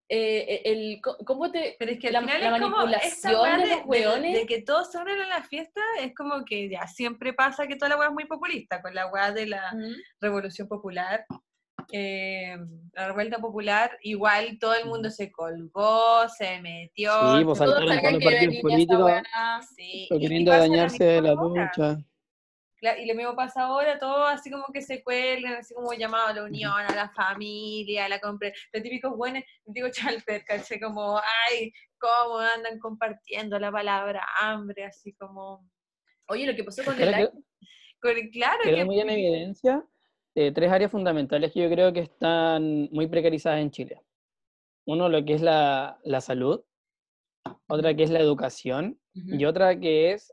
eh, el, co- ¿cómo te...? Pero es que al la- final la es como manipulación de de, los de- weones. de que todos se unen a la fiesta, es como que ya siempre pasa que toda la weá es muy populista, con la weá de la Mm. revolución popular, eh, la revuelta popular, igual todo el mundo se colgó, se metió. Sí, pues saltaron todos los partidos políticos. sí, queriendo dañarse de la. Cla- Y lo mismo pasa ahora, todo así como que se cuelgan, así como llamado a la unión, a la familia, a la compra, los típicos buenos, digo chalper, caché como, ay, cómo andan compartiendo la palabra hambre, así como, Oye, lo que pasó con el que con- claro que muy en evidencia eh, tres áreas fundamentales que yo creo que están muy precarizadas en Chile. Uno, lo que es la, la salud, otra que es la educación y otra que es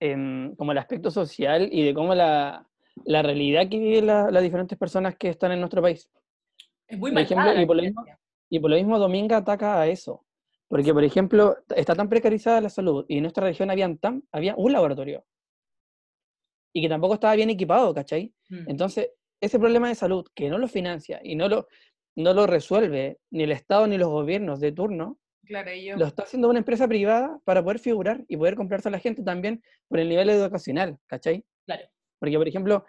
em, como el aspecto social y de cómo la, la realidad que viven la- las diferentes personas que están en nuestro país. Es muy por ejemplo, y por lo mismo-. Y por lo mismo Dominga ataca a eso. Porque, por ejemplo, está tan precarizada la salud y en nuestra región habían tan, había un laboratorio. Y que tampoco estaba bien equipado, ¿cachai? Mm. Entonces, ese problema de salud que no lo financia y no lo, no lo resuelve ni el Estado ni los gobiernos de turno, claro, yo, lo está haciendo una empresa privada para poder figurar y poder comprarse a la gente también por el nivel educacional, ¿cachai? Claro. Porque, por ejemplo,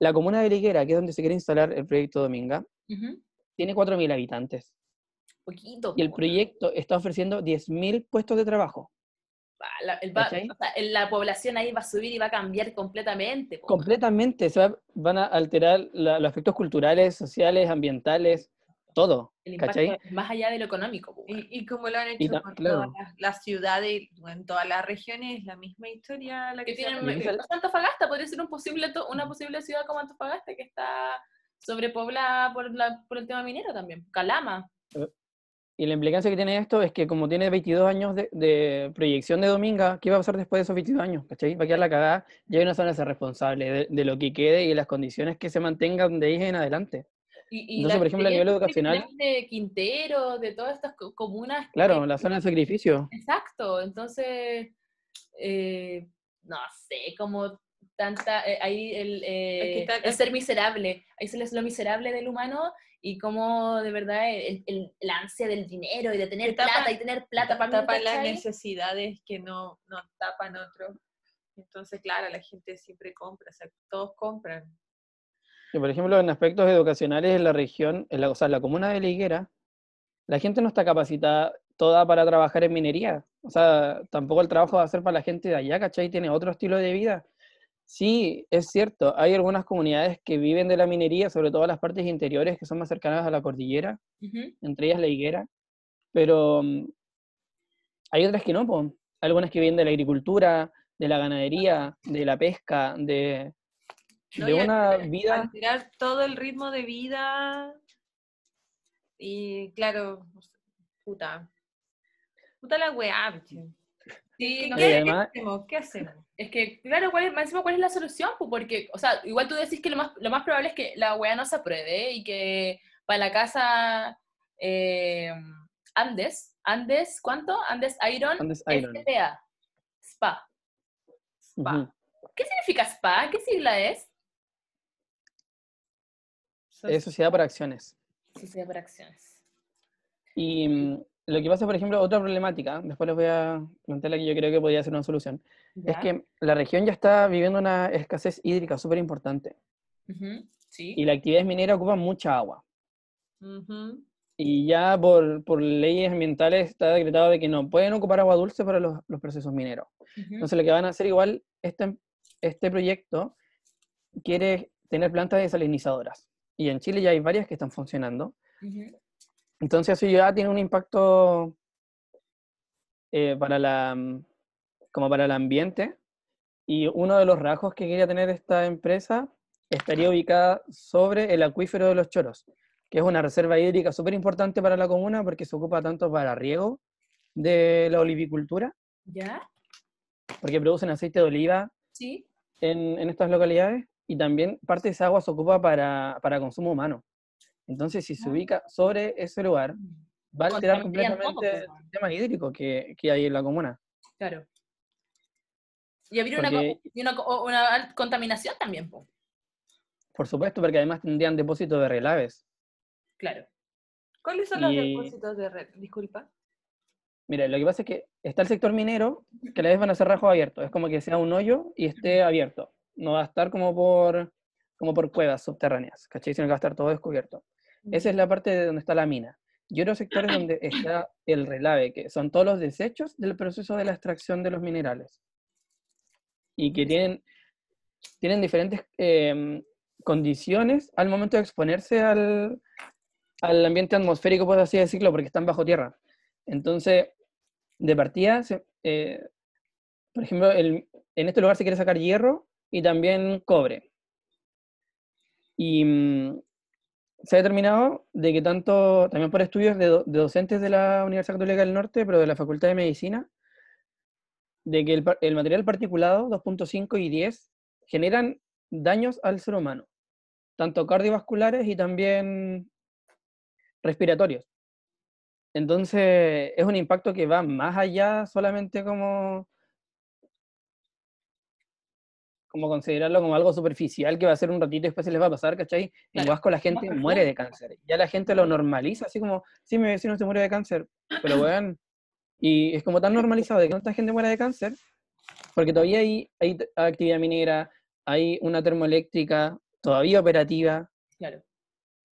la comuna de Liguera, que es donde se quiere instalar el proyecto Dominga, Ujú. tiene 4.000 habitantes. Poquito. Y el proyecto está ofreciendo 10.000 puestos de trabajo. La, el va- ¿Cachai? o sea, la población ahí va a subir y va a cambiar completamente. po. Completamente, se va- van a alterar la- los aspectos culturales, sociales, ambientales, todo. El impacto ¿cachai? es más allá de lo económico. po, y, y como lo han hecho con claro. todas las, las ciudades, en todas las regiones, la misma historia la que, tienen, eh, Antofagasta podría ser un posible to- una posible ciudad como Antofagasta que está sobrepoblada por, la, por el tema minero también. Calama. Y la implicancia que tiene esto es que como tiene 22 años de, de proyección de Dominga, ¿qué va a pasar después de esos 22 años? ¿Cachai? Va a quedar la cagada y hay una zona de ser responsable de, de lo que quede y de las condiciones que se mantengan de ahí en adelante. Y, y Entonces, por ejemplo, a nivel educacional- de Quintero, de todas estas co- comunas. Claro, que- la zona de sacrificio. Exacto, entonces, eh, no sé, como tanta, eh, ahí el, eh, Es que está- el ser miserable, ahí se les lo miserable del humano y cómo de verdad el, el, la ansia del dinero y de tener tapa- plata y tener plata para tapan las necesidades que no, no tapan otros. Entonces, claro, la gente siempre compra, o sea, todos compran. Y por ejemplo, en aspectos educacionales en la región, en la, o sea, en la comuna de La Higuera, la gente no está capacitada toda para trabajar en minería. O sea, tampoco el trabajo va a ser para la gente de allá, ¿cachai? Tiene otro estilo de vida. Sí, es cierto, hay algunas comunidades que viven de la minería, sobre todo las partes interiores que son más cercanas a la cordillera, entre ellas La Higuera, pero mm, hay otras que no, po. Algunas que viven de la agricultura, de la ganadería, de la pesca, de, ¿no? de Y al una vida... al tirar todo el ritmo de vida y claro, puta. Puta la weá, bicho. Sí, ¿Qué, no Y qué- sé. además- qué hacemos? ¿Qué hacemos? Es que, claro, ¿cuál es, más encima, ¿cuál es la solución? Pues porque, o sea, igual tú decís que lo más, lo más probable es que la weá no se apruebe y que para la casa eh, Andes, Andes, ¿cuánto? Andes Iron, Andes Iron. SPA, SPA. Spa. ¿Qué significa SPA? ¿Qué sigla es? Es Sociedad por Acciones. Sociedad por Acciones. Y mm, lo que pasa, por ejemplo, otra problemática, después les voy a plantear la que yo creo que podría ser una solución, es que la región ya está viviendo una escasez hídrica súper importante Sí. y la actividad minera ocupa mucha agua. Y ya por, por leyes ambientales está decretado de que no pueden ocupar agua dulce para los, los procesos mineros. Ujú, Entonces lo que van a hacer igual, este, este proyecto quiere tener plantas desalinizadoras. Y en Chile ya hay varias que están funcionando. Entonces eso ya tiene un impacto eh, para la, mm, como para el ambiente. Y uno de los rasgos que quería tener esta empresa estaría ubicada sobre el acuífero de los Choros, que es una reserva hídrica súper importante para la comuna porque se ocupa tanto para riego de la olivicultura, ¿Ya? porque producen aceite de oliva Sí. en, en estas localidades, y también parte de esa agua se ocupa para, para consumo humano. Entonces, si se ubica sobre ese lugar, va a alterar completamente pues, el sistema hídrico que, que hay en la comuna. Claro. Y habría una, Porque- una, una al- contaminación también, po. Por supuesto, porque además tendrían depósitos de relaves. Claro. ¿Cuáles son los depósitos de red? Disculpa. Mira, lo que pasa es que está el sector minero, que a la vez van a ser rajos abiertos. Es como que sea un hoyo y esté abierto. No va a estar como por, como por cuevas subterráneas, ¿cachai? Sino que va a estar todo descubierto. Esa es la parte de donde está la mina. Y otros sectores donde está el relave, que son todos los desechos del proceso de la extracción de los minerales. Y que tienen, tienen diferentes em, condiciones al momento de exponerse al, al ambiente atmosférico, por así decirlo, porque están bajo tierra. Entonces, de partida, se- eh, por ejemplo, el- en este lugar se quiere sacar hierro y también cobre. Y mm, se ha determinado de que tanto, también por estudios de, do- de docentes de la Universidad Católica del Norte, pero de la Facultad de Medicina, de que el material particulado 2.5 y 10 generan daños al ser humano, tanto cardiovasculares y también respiratorios. Entonces, es un impacto que va más allá solamente como, como considerarlo como algo superficial que va a ser un ratito y después se les va a pasar, ¿cachai? En Huasco la gente muere de cáncer. Ya la gente lo normaliza, así como, sí, mi vecino se murió de cáncer, pero weón, y es como tan normalizado de que tanta gente muera de cáncer, porque todavía hay, hay actividad minera, hay una termoeléctrica todavía operativa, Claro.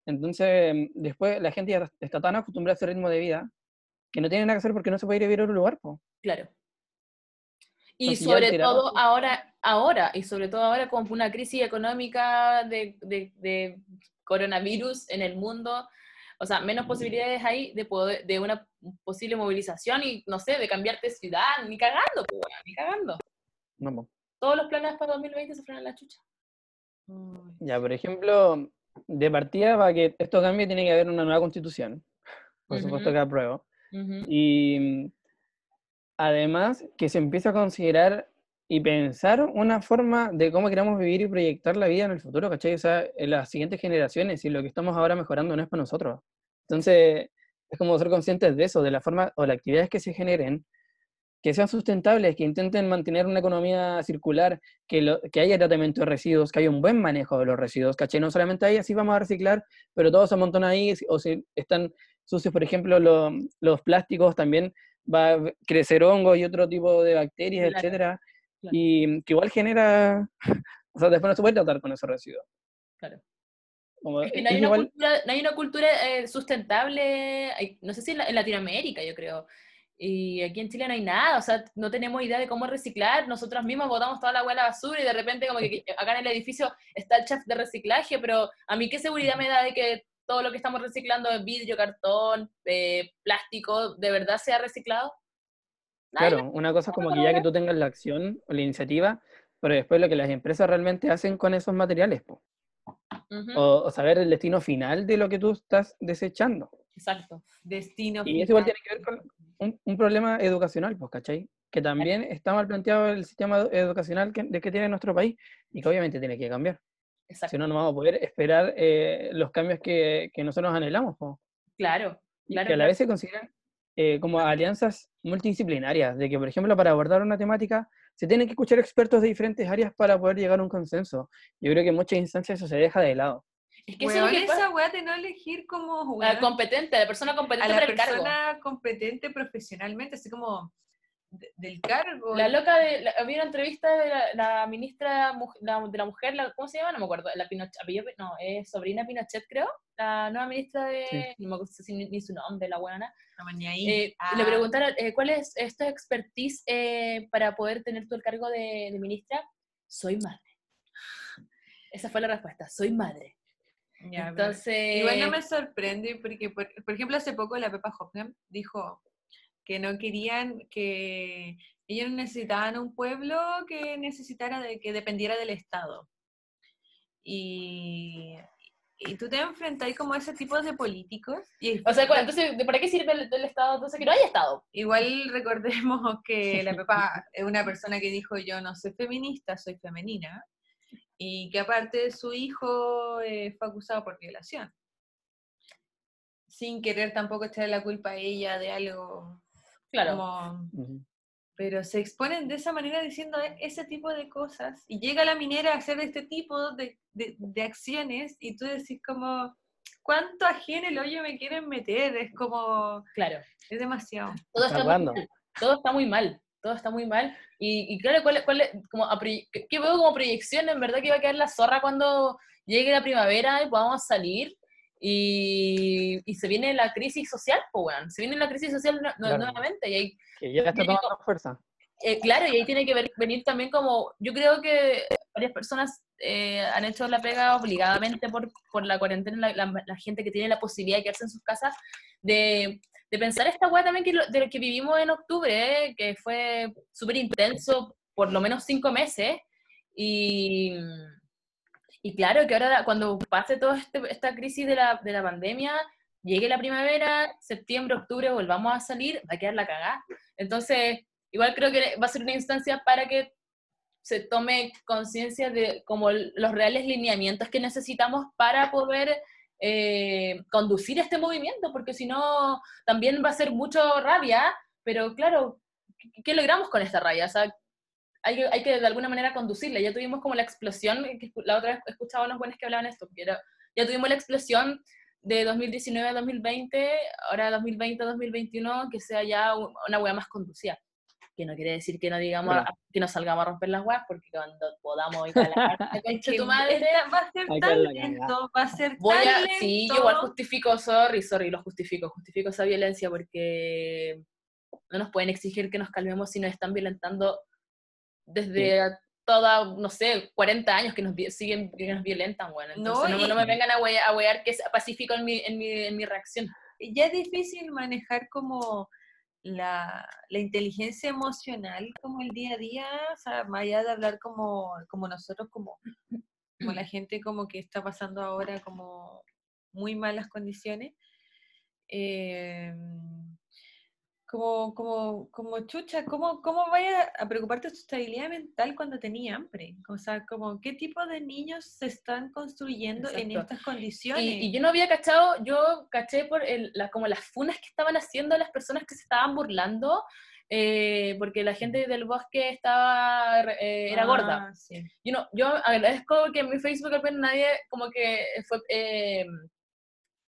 entonces, después la gente ya está tan acostumbrada a ese ritmo de vida que no tiene nada que hacer porque no se puede ir a vivir a otro lugar. po. Claro. Y Entonces, sobre todo ahora, ahora, y sobre todo ahora con una crisis económica de, de- de coronavirus en el mundo, o sea, menos posibilidades hay de, poder, de una posible movilización y, no sé, de cambiarte de ciudad, ni cagando, pues, ni cagando. No, po. Todos los planes para 2020 se fueron a la chucha. Ya, por ejemplo, de partida, para que esto cambie, tiene que haber una nueva constitución. Por supuesto Ujú. que apruebo. Ujú. Y mm, además, que se empiece a considerar y pensar una forma de cómo queremos vivir y proyectar la vida en el futuro, ¿cachai? O sea, en las siguientes generaciones y lo que estamos ahora mejorando no es para nosotros. Entonces, es como ser conscientes de eso, de la forma o las actividades que se generen, que sean sustentables, que intenten mantener una economía circular, que, lo- que haya tratamiento de residuos, que haya un buen manejo de los residuos, ¿cachai? No solamente ahí así vamos a reciclar, pero todo se amontona ahí, o si están sucios, por ejemplo, lo- los plásticos, también va a crecer hongo y otro tipo de bacterias, Claro, etcétera, claro. y que igual genera, o sea, después no se puede tratar con esos residuos. Claro. Como- Es que no hay, una igual- cultura, no hay una cultura eh, sustentable, no sé si en, la- en Latinoamérica, yo creo. Y aquí en Chile no hay nada, o sea, no tenemos idea de cómo reciclar. Nosotros mismos botamos toda la agua a la basura y de repente, como que acá en el edificio está el chef de reciclaje, pero a mí, ¿qué seguridad me da de que todo lo que estamos reciclando vidrio, cartón, eh, plástico, de verdad sea reciclado? Claro, una cosa es como que ya que tú tengas la acción o la iniciativa, pero después lo que las empresas realmente hacen con esos materiales, po. O, o saber el destino final de lo que tú estás desechando. Exacto. Destino. Y eso igual final. tiene que ver con un, un problema educacional, pues, ¿cachai? Que también está mal planteado el sistema edu- educacional que, de que tiene nuestro país y que obviamente tiene que cambiar. Exacto. Si no, no vamos a poder esperar eh, los cambios que, que nosotros anhelamos. po. Claro, Y claro. que a la claro. vez se consideran eh, como alianzas multidisciplinarias, de que, por ejemplo, para abordar una temática se tienen que escuchar expertos de diferentes áreas para poder llegar a un consenso. Yo creo que en muchas instancias eso se deja de lado. Es que eso es esa weá de no elegir como La weón, competente, la persona a competente la para el cargo. persona competente profesionalmente, así como de- del cargo. La loca de. la- había una entrevista de la, la ministra la- de la mujer, la- ¿cómo se llama? No me acuerdo. La Pinochet, no, es sobrina Pinochet, creo. La nueva ministra de. Sí. No me acuerdo si- ni, ni su nombre, la buena. No. Eh, Ah, Le preguntaron, eh, ¿cuál es esta expertise eh, para poder tener tú el cargo de, de ministra? Soy madre. Esa fue la respuesta, soy madre. ya, Entonces. Igual no me sorprende porque, por, por ejemplo, hace poco la Pepa Hoffman dijo que no querían que ellos necesitaban un pueblo que necesitara de que dependiera del Estado. Y, y tú te enfrentas como a ese tipo de políticos. Y O sea, ¿cuál- entonces, ¿de- ¿para qué sirve el, el Estado? Entonces, que no haya Estado. Igual recordemos que la Pepa es una persona que dijo yo no soy feminista, soy femenina. Y que aparte su hijo eh, fue acusado por violación. Sin querer tampoco echarle la culpa a ella de algo Claro. como... Pero se exponen de esa manera diciendo e- ese tipo de cosas. Y llega la minera a hacer este tipo de, de- de acciones y tú decís como, ¿cuánto ajeno el hoyo me quieren meter? Es como, Claro. es demasiado. todo Está está, muy mal, todo está muy mal, todo está muy mal. Y, y claro, ¿cuál, cuál es- como a proye- ¿qué qué veo como proyección? En verdad que va a quedar la zorra cuando llegue la primavera y podamos salir. Y, y se viene la crisis social, pues, weón. Se viene la crisis social nu- Claro. nuevamente. Y ahí, Que ya está tomando fuerza. eh, claro, y ahí tiene que ver- venir también como, yo creo que varias personas eh, han hecho la pega obligadamente por, por la cuarentena, la, la- la gente que tiene la posibilidad de quedarse en sus casas, de, de pensar esta weá también que lo- de lo que vivimos en octubre, eh, que fue súper intenso, por lo menos cinco meses, y, y claro que ahora cuando pase toda este- esta crisis de la, de la pandemia, llegue la primavera, septiembre, octubre, volvamos a salir, va a quedar la cagada. Entonces, igual creo que va a ser una instancia para que se tome conciencia de como los reales lineamientos que necesitamos para poder eh, conducir este movimiento, porque si no, también va a ser mucho rabia, pero claro, ¿qué, qué logramos con esta rabia? O sea, hay que, hay que de alguna manera conducirla. Ya tuvimos como la explosión, que la otra vez escuchaba a unos buenos que hablaban esto, que era, ya tuvimos la explosión de 2019 a 2020, ahora 2020 a 2021, que sea ya un- una hueá más conducida. Que no quiere decir que no digamos, a- que nos salgamos a romper las hueás, porque cuando podamos ir a la concha tu madre, esta va a ser tan lento, va a ser voy tan a, lento. sí, yo igual justifico, sorry, sorry, lo justifico, justifico esa violencia porque no nos pueden exigir que nos calmemos si nos están violentando desde a toda, no sé, 40 años que nos siguen, que nos violentan, bueno, No, entonces no, y- no me vengan a hue- a huear que es pacífico en mi, en mi, en mi reacción. ya es difícil manejar como la, la inteligencia emocional como el día a día, o sea, más allá de hablar como, como nosotros, como, como la gente como que está pasando ahora como muy malas condiciones, eh, como, como, como chucha, ¿cómo, cómo vaya a preocuparte de tu estabilidad mental cuando tenía hambre? O sea, como qué tipo de niños se están construyendo en estas condiciones. Y, y yo no había cachado, yo caché por el, la, como las funas que estaban haciendo las personas que se estaban burlando eh, porque la gente del bosque estaba, eh, era gorda. Ah, sí. Yo, no, yo agradezco que en mi Facebook al menos nadie como que fue, eh,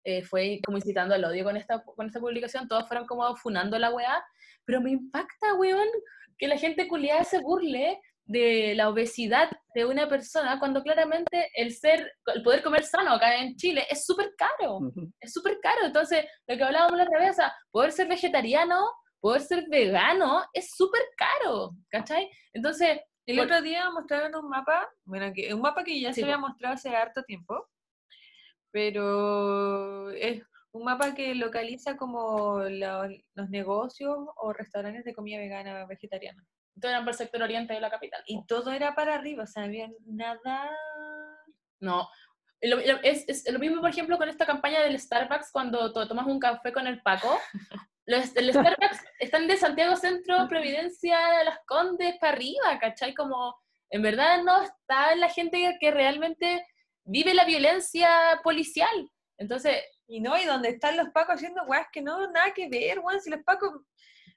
eh, fue como incitando al odio con esta, con esta publicación, todos fueron como funando la weá, pero me impacta, weón, que la gente culiada se burle de la obesidad de una persona cuando claramente el ser, el poder comer sano acá en Chile es súper caro, es súper caro. Entonces, lo que hablábamos la otra vez, o sea, poder ser vegetariano, poder ser vegano, es súper caro, ¿cachai? Entonces, El Por- otro día mostraron un mapa, bueno, que, un mapa que ya Sí, se había mostrado hace harto tiempo, pero es un mapa que localiza como la- los negocios o restaurantes de comida vegana vegetariana. todo era por el sector oriente de la capital. Y todo era para arriba, o sea, no había nada... No. Lo- es, es lo mismo, por ejemplo, con esta campaña del Starbucks cuando to- tomas un café con el Paco. Los, el Starbucks están de Santiago Centro, Providencia, Las Condes, para arriba, ¿cachai? Como, en verdad no está la gente que realmente vive la violencia policial. Entonces, Y no, y donde están los pacos haciendo weas que no, nada que ver, weón, si los pacos,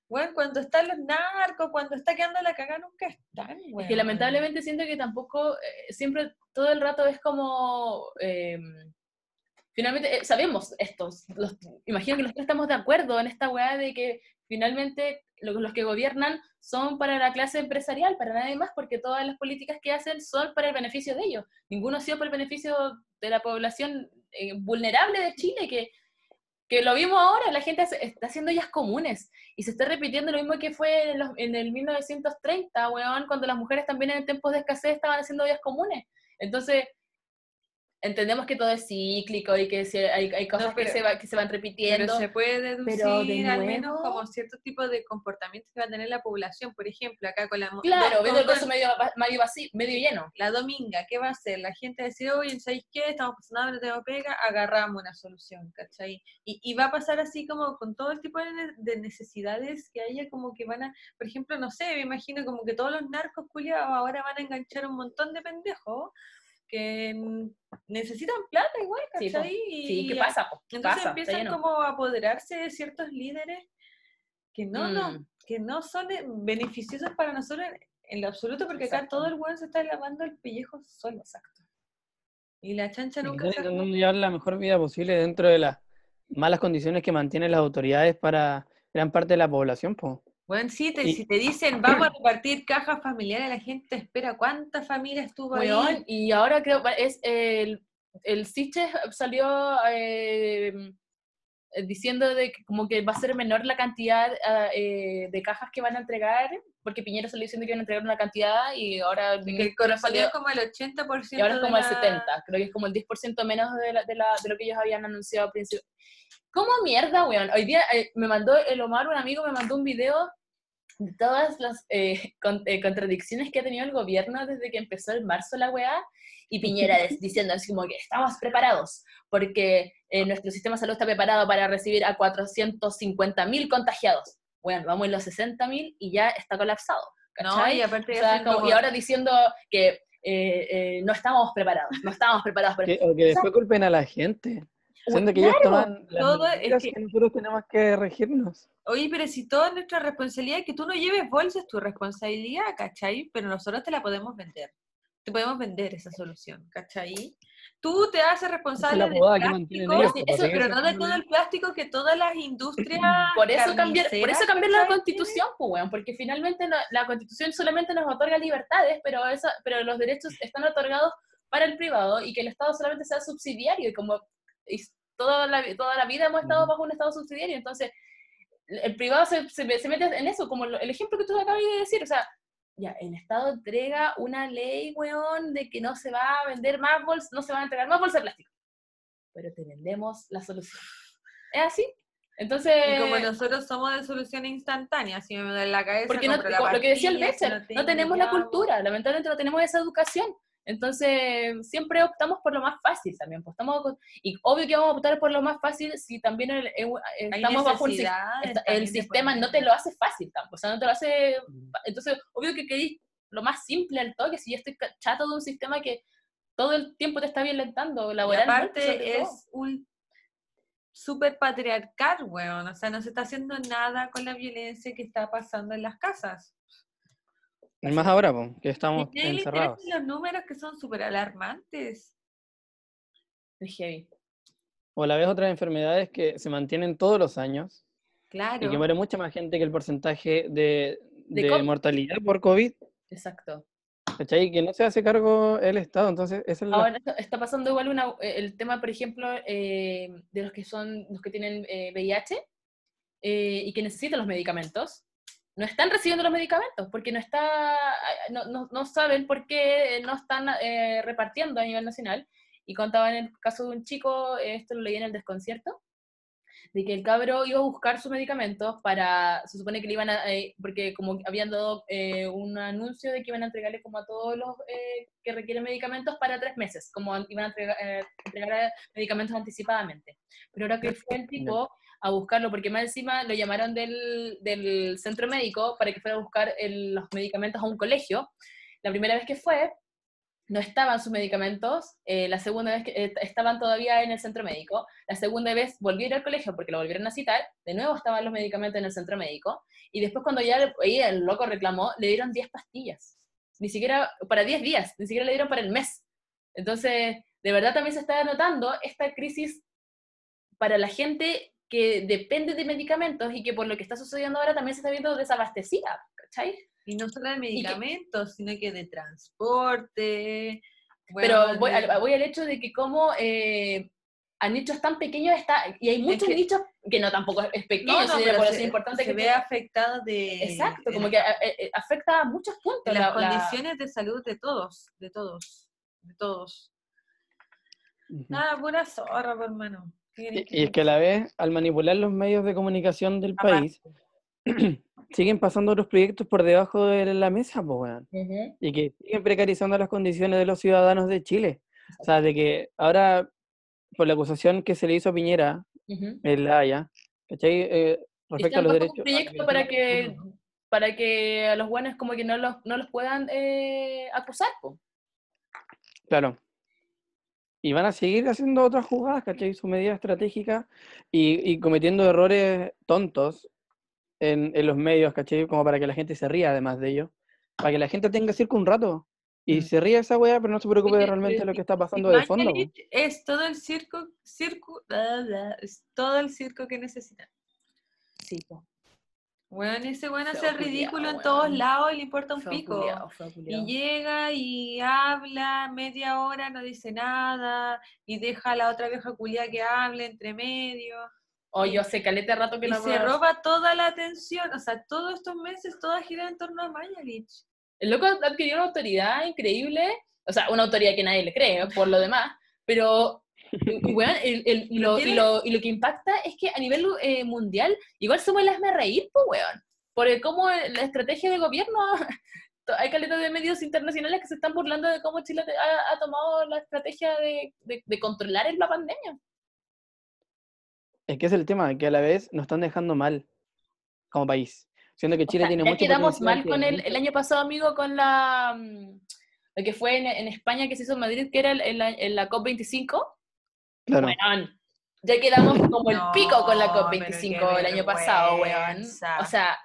weón, cuando están los narcos, cuando está quedando la cagada, nunca están, weón. Es que lamentablemente siento que tampoco, eh, siempre, todo el rato es como, eh, finalmente, eh, sabemos estos, los, imagino que los tres estamos de acuerdo en esta weá de que finalmente lo- los que gobiernan son para la clase empresarial, para nadie más, porque todas las políticas que hacen son para el beneficio de ellos. Ninguno ha sido para el beneficio de la población eh, vulnerable de Chile, que, que lo vimos ahora, la gente está haciendo ellas comunes. Y se está repitiendo lo mismo que fue en, los- en el 1930, weón, cuando las mujeres también en tiempos de escasez estaban haciendo ollas comunes. Entonces, entendemos que todo es cíclico y que hay, hay cosas que, pero- se va- que se van repitiendo. Pero se puede deducir pero de al menos como cierto tipo de comportamientos que va a tener la población. Por ejemplo, acá con la... claro, viendo el vaso medio, medio, vacío, medio lleno. la dominga, ¿qué va a hacer? La gente va a decir, oye, ¿sabéis qué? Estamos pasando hambre, tengo pega, agarramos una solución, ¿cachai? Y, y va a pasar así como con todo el tipo de, ne- de necesidades que haya, como que van a, por ejemplo, no sé, me imagino como que todos los narcos culiados ahora van a enganchar un montón de pendejos que necesitan plata igual, Sí, po. ¿cachai? Sí, ¿qué Y- pasa? po? Entonces pasa, empiezan lleno. como a apoderarse de ciertos líderes que no, no, Mm. que no son eh, beneficiosos para nosotros en, en lo absoluto, porque acá Exacto. todo el weón se está lavando el pellejo solo. Exacto. Y la chancha Y nunca intentando llevar la mejor vida posible dentro de las malas condiciones que mantienen las autoridades para gran parte de la población, po. Bueno, sí, te, Y- si te dicen vamos a repartir cajas familiares, la gente espera cuántas familias estuvo ahí. Weón, y ahora creo es el, el Siche salió eh, diciendo de que como que va a ser menor la cantidad ah, eh, de cajas que van a entregar, porque Piñera salió diciendo que iban a entregar una cantidad y ahora el que salió- como el 80%. y ahora es como el la- 70, creo que es como el 10% menos de, la- de, la- de lo que ellos habían anunciado al principio. ¿Cómo mierda, weón? Hoy día eh, me mandó el Omar, un amigo, me mandó un video de todas las eh, con- eh, contradicciones que ha tenido el gobierno desde que empezó el marzo la weá, y Piñera des- diciendo así como que estamos preparados, porque eh, nuestro sistema de salud está preparado para recibir a 450.000 contagiados. Bueno, vamos en los 60.000 y ya está colapsado. No, y aparte O sea, hacen como- como- y ahora diciendo que eh, eh, no estamos preparados, no estamos preparados. para- Que- o que después culpen a la gente. Siendo que ellos toman las todo es medidas que- que nosotros tenemos que regirnos. Oye, pero si toda es nuestra responsabilidad, que tú no lleves bolsas, es tu responsabilidad, ¿cachai? Pero nosotros te la podemos vender. Te podemos vender esa solución, ¿cachai? Tú te haces responsable la del podada que plástico, ellos, eso, pero no de todo el plástico que todas las industrias Por eso, cambiar, por eso cambiar la constitución, pues, weón, porque finalmente la, la constitución solamente nos otorga libertades, pero, esa, pero los derechos están otorgados para el privado y que el Estado solamente sea subsidiario y como y toda, la, toda la vida hemos estado bajo un Estado subsidiario, entonces el privado se, se, se mete en eso, como el ejemplo que tú acabas de decir, o sea, ya, el Estado entrega una ley, weón, de que no se va a vender más bolsas, no se van a entregar más bolsas de plástico, pero te vendemos la solución. ¿Es así? Entonces... Y como nosotros somos de solución instantánea, si me duele la cabeza, Porque no, la lo que decía el Becher, no, tenemos la cultura, lamentablemente no tenemos esa educación. Entonces, siempre optamos por lo más fácil también. Pues, estamos con- y obvio que vamos a optar por lo más fácil si también el- eh, estamos bajo un el sistema no te lo hace fácil tampoco. O sea, no te lo hace. Entonces, obvio que querís lo más simple al toque. Si yo estoy chato de un sistema que todo el tiempo te está violentando laboralmente. aparte todo. es un súper patriarcal, weón. O sea, no se está haciendo nada con la violencia que está pasando en las casas. Y más ahora, po, que estamos Y encerrados. los números que son súper alarmantes. Es heavy. O a la vez otras enfermedades que se mantienen todos los años Claro. y que muere mucha más gente que el porcentaje de, De de mortalidad por COVID, Exacto. ¿cachai? Y que no se hace cargo el Estado. Entonces, esa es la... Ahora está, está pasando igual una, eh, el tema, por ejemplo, eh, de los que son los que tienen eh, VIH eh, y que necesitan los medicamentos. No están recibiendo los medicamentos porque no está, no, no, no saben por qué no están eh, repartiendo a nivel nacional. Y contaba en el caso de un chico, esto lo leí en el desconcierto, de que el cabro iba a buscar sus medicamentos para, se supone que le iban a, eh, porque como habían dado eh, un anuncio de que iban a entregarle como a todos los eh, que requieren medicamentos para tres meses, como an- iban a entrega- entregar eh, medicamentos anticipadamente. Pero ahora que fue el tipo a buscarlo, porque más encima lo llamaron del, del centro médico para que fuera a buscar el- los medicamentos a un colegio, la primera vez que fue, no estaban sus medicamentos, eh, la segunda vez que eh, estaban todavía en el centro médico, la segunda vez volvió a ir al colegio porque lo volvieron a citar, de nuevo estaban los medicamentos en el centro médico, y después cuando ya ahí el loco reclamó, le dieron 10 pastillas, ni siquiera para 10 días, ni siquiera le dieron para el mes. Entonces, de verdad también se está notando esta crisis para la gente que depende de medicamentos y que por lo que está sucediendo ahora también se está viendo desabastecida, ¿cachai? Y no solo de que- medicamentos, sino que de transporte. Pero voy de- al, voy al hecho de que como eh, a nichos tan pequeños está, y hay muchos que- nichos que no tampoco es pequeño, No, no, pero por eso se, es importante se que ve tenga- afectado de, Exacto, de como la- que eh, eh, afecta a muchos puntos. de las la- la- condiciones de salud de todos, de todos, de todos. Ujú. Nada, pura zorra, por hermano. ¿Qué querés Y, y es que a la vez, al manipular los medios de comunicación del Aparte. país, siguen pasando otros proyectos por debajo de la mesa, pues, y que siguen precarizando las condiciones de los ciudadanos de Chile. O sea, de que ahora, por la acusación que se le hizo a Piñera Ujú. en La Haya, ¿cachai? Eh, respecto a los derechos... un proyecto para que, para que a los buenos como que no los, no los puedan eh, acusar, po. Claro. Y van a seguir haciendo otras jugadas, ¿cachai? Su medida estratégica y, y cometiendo errores tontos en, en los medios, ¿cachai? Como para que la gente se ría además de ello. Para que la gente tenga circo un rato y Mm. se ría esa wea, pero no se preocupe de realmente lo que está pasando de fondo. Es todo el circo, circo, bla, bla, es todo el circo que necesitan. Sí, po. Bueno, ese bueno hace el ridículo en todos weón. lados y le importa un pico. culiao, culiao. Y llega y habla media hora, no dice nada, y deja a la otra vieja culia que hable entre medio. O yo sé, caleta rato que Y no se roba toda la atención, o sea, todos estos meses, toda gira en torno a Mañalich. El loco adquirió una autoridad increíble, o sea, una autoridad que nadie le cree, por lo demás, pero, y- el- el- y, lo, y, lo, y lo que impacta es que a nivel eh, mundial, igual somos las me reír, pues, weón, por el cómo la estrategia de gobierno, hay caletas de medios internacionales que se están burlando de cómo Chile ha, ha tomado la estrategia de, de, de controlar el- la pandemia. Es que es el tema, que a la vez nos están dejando mal como país. Siendo que O Chile sea, tiene ya mucho quedamos mal con el, el año pasado, amigo, con la... mm, Lo que fue en, en España que se hizo en Madrid, que era el- el- en la COP25. Claro. Weón, ya quedamos como el pico con la No, COP25 pero qué el año pasado, weón. O sea,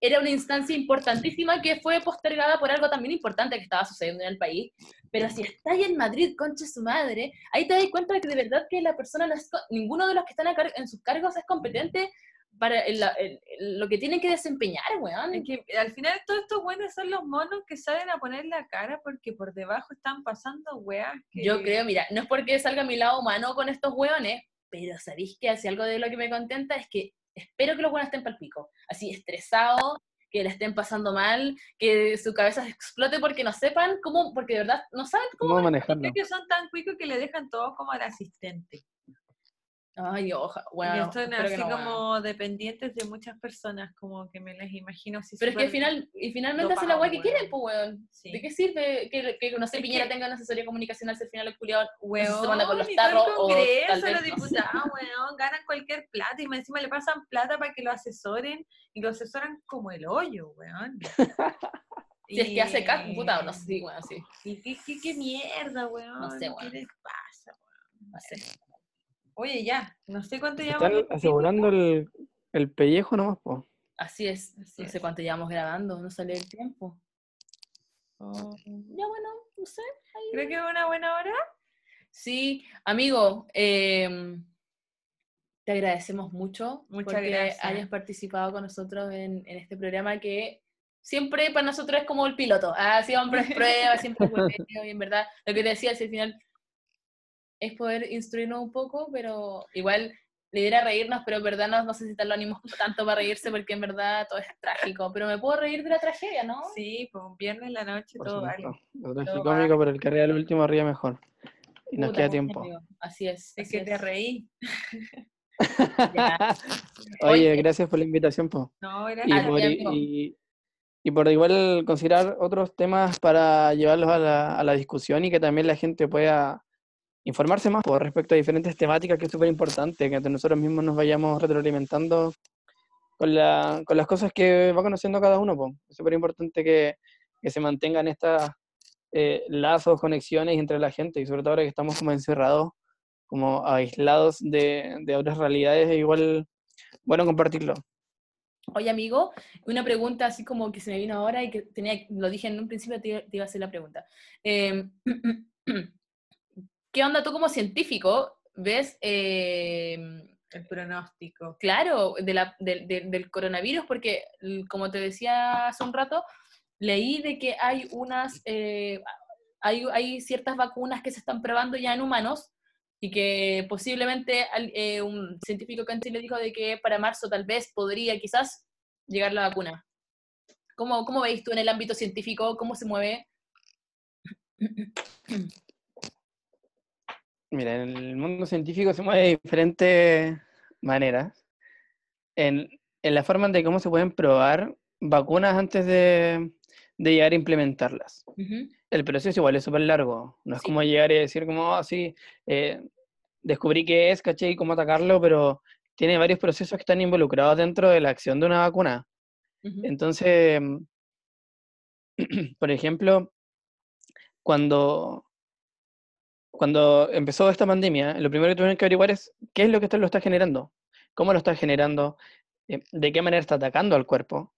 era una instancia importantísima que fue postergada por algo también importante que estaba sucediendo en el país. Pero si estáis en Madrid, concha su madre, ahí te das cuenta de que de verdad que la persona, no es co- ninguno de los que están en sus cargos es competente para el- el- el- lo que tienen que desempeñar, weón. Es que al final todos estos buenos son los monos que salen a poner la cara porque por debajo están pasando weas. Que... Yo creo, mira, no es porque salga mi lado humano con estos hueones, pero sabéis que así algo de lo que me contenta es que espero que los buenos estén pal pico, así estresados, que le estén pasando mal, que su cabeza se explote porque no sepan cómo, porque de verdad no saben cómo. ¿Cómo manejarlo? Creo que son tan cuicos que le dejan todo como al asistente. Ay, oja, y bueno, son espero así no, como dependientes de muchas personas, como que me las imagino así. Pero es que al final, y finalmente hacen la weá que quieren, pues weón. Sí. ¿De qué sirve que, que no sé, Es Piñera que- tenga una asesoría comunicacional si al final el culiado Weón, se manda con los y tarros o tal los vez, no sé. diputados, weón, ganan cualquier plata y encima le pasan plata para que lo asesoren y lo asesoran como el hoyo, weón. Si es que hace Y- puta, no sé, sí, weón, sí. ¿Y qué, qué, qué mierda, weón? No sé, weón. ¿Qué les pasa, weón? No sé. Oye, ya, no sé cuánto Están llevamos. de asegurando el, el pellejo nomás, po. Así es. Así no sé cuánto llevamos grabando, no sale el tiempo. Oh, Ya bueno, no sé. ahí- Creo que es una buena hora. Sí, amigo, em, te agradecemos mucho Muchas porque gracias. hayas participado con nosotros en, en este programa que siempre para nosotros es como el piloto. Ah, siempre es prueba, siempre es y en verdad, lo que te decía, al final es poder instruirnos un poco, pero igual le diera reírnos, pero en verdad no, no sé si te lo ánimos tanto para reírse porque en verdad todo es trágico, pero me puedo reír de la tragedia, ¿no? Sí, pues un viernes en la noche Por todo vale. Lo tragicómico, pero el que ríe al último ríe mejor. Y nos Puta, queda pues, tiempo. Así es. Es así que te es. reí. Ya. Oye, gracias por la invitación, po. No, era Y por, y, y por igual considerar otros temas para llevarlos a la, a la discusión y que también la gente pueda informarse más por respecto a diferentes temáticas, que es súper importante, que entre nosotros mismos nos vayamos retroalimentando con, la, con las cosas que va conociendo cada uno. po. Es súper importante que, que se mantengan estos lazos, conexiones entre la gente y sobre todo ahora que estamos como encerrados, como aislados de, de otras realidades, es igual bueno compartirlo. Oye, amigo, una pregunta así como que se me vino ahora y que tenía, lo dije en un principio, te, te iba a hacer la pregunta. Eh, ¿Qué onda tú como científico ves, eh, el pronóstico. claro, de la- del- del- del coronavirus? Porque, como te decía hace un rato, leí de que hay unas, eh, hay, hay ciertas vacunas que se están probando ya en humanos y que posiblemente eh, un científico acá en Chile dijo de que para marzo tal vez podría quizás llegar la vacuna. ¿Cómo, cómo veis tú en el ámbito científico? ¿Cómo se mueve? Mira, en el mundo científico se mueve de diferentes maneras. En, en la forma de cómo se pueden probar vacunas antes de, de llegar a implementarlas. El proceso igual es súper largo. No es Sí. como llegar y decir como, ah, sí, eh, descubrí qué es, caché, y cómo atacarlo, pero tiene varios procesos que están involucrados dentro de la acción de una vacuna. Entonces, por ejemplo, cuando, cuando empezó esta pandemia, lo primero que tuvieron que averiguar es qué es lo que esto lo está generando, cómo lo está generando, eh, de qué manera está atacando al cuerpo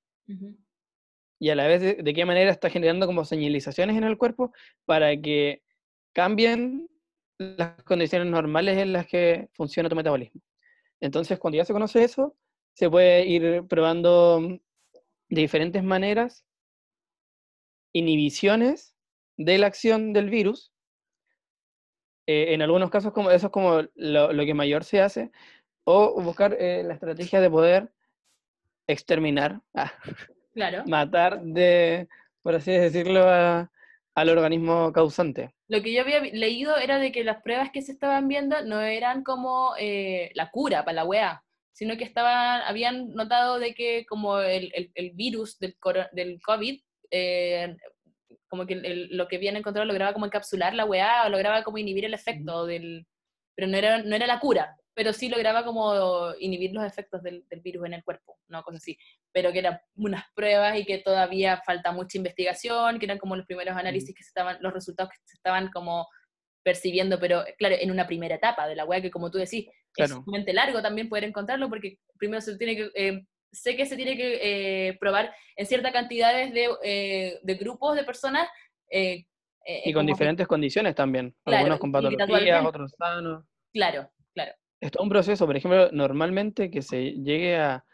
y a la vez de, de qué manera está generando como señalizaciones en el cuerpo para que cambien las condiciones normales en las que funciona tu metabolismo. Entonces, cuando ya se conoce eso, se puede ir probando mm, de diferentes maneras inhibiciones de la acción del virus. Eh, en algunos casos, como, eso es como lo, lo que mayor se hace, o buscar eh, la estrategia de poder exterminar, ah, Claro. matar de, por así decirlo, a- al organismo causante. Lo que yo había leído era de que las pruebas que se estaban viendo no eran como eh, la cura para la weá, sino que estaban, habían notado de que como el, el- el virus del, del COVID, eh, como que el- lo que habían encontrado lograba como encapsular la weá o lograba como inhibir el efecto del... Pero no era, no era la cura, pero sí lograba como inhibir los efectos del, del virus en el cuerpo, una cosa así. Pero que eran unas pruebas y que todavía falta mucha investigación, que eran como los primeros análisis que se estaban, los resultados que se estaban como percibiendo, pero claro, en una primera etapa de la web que como tú decís, es sumamente largo también poder encontrarlo, porque primero se tiene que, eh, sé que se tiene que eh, probar en ciertas cantidades de, eh, de grupos de personas. eh, eh, Y con diferentes condiciones también. Claro, Algunos con patologías, otros sanos. Claro, claro. Es todo un proceso, por ejemplo, normalmente que se llegue a,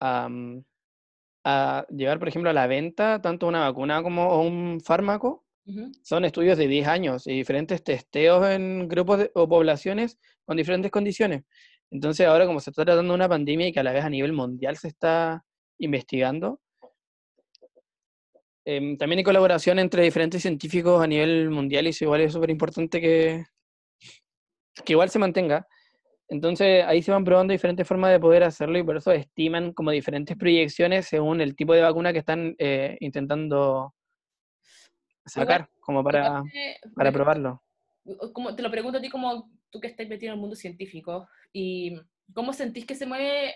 a, mm, a llevar, por ejemplo, a la venta tanto una vacuna como un fármaco, son estudios de 10 años y diferentes testeos en grupos de- o poblaciones con diferentes condiciones. Entonces, ahora como se está tratando una pandemia y que a la vez a nivel mundial se está investigando, em, también hay colaboración entre diferentes científicos a nivel mundial y eso igual es súper importante que, que igual se mantenga. Entonces, ahí se van probando diferentes formas de poder hacerlo y por eso estiman como diferentes proyecciones según el tipo de vacuna que están eh, intentando sacar, como para, para probarlo. como, te lo pregunto a ti como tú que estás metido en el mundo científico, y ¿cómo sentís que se mueve?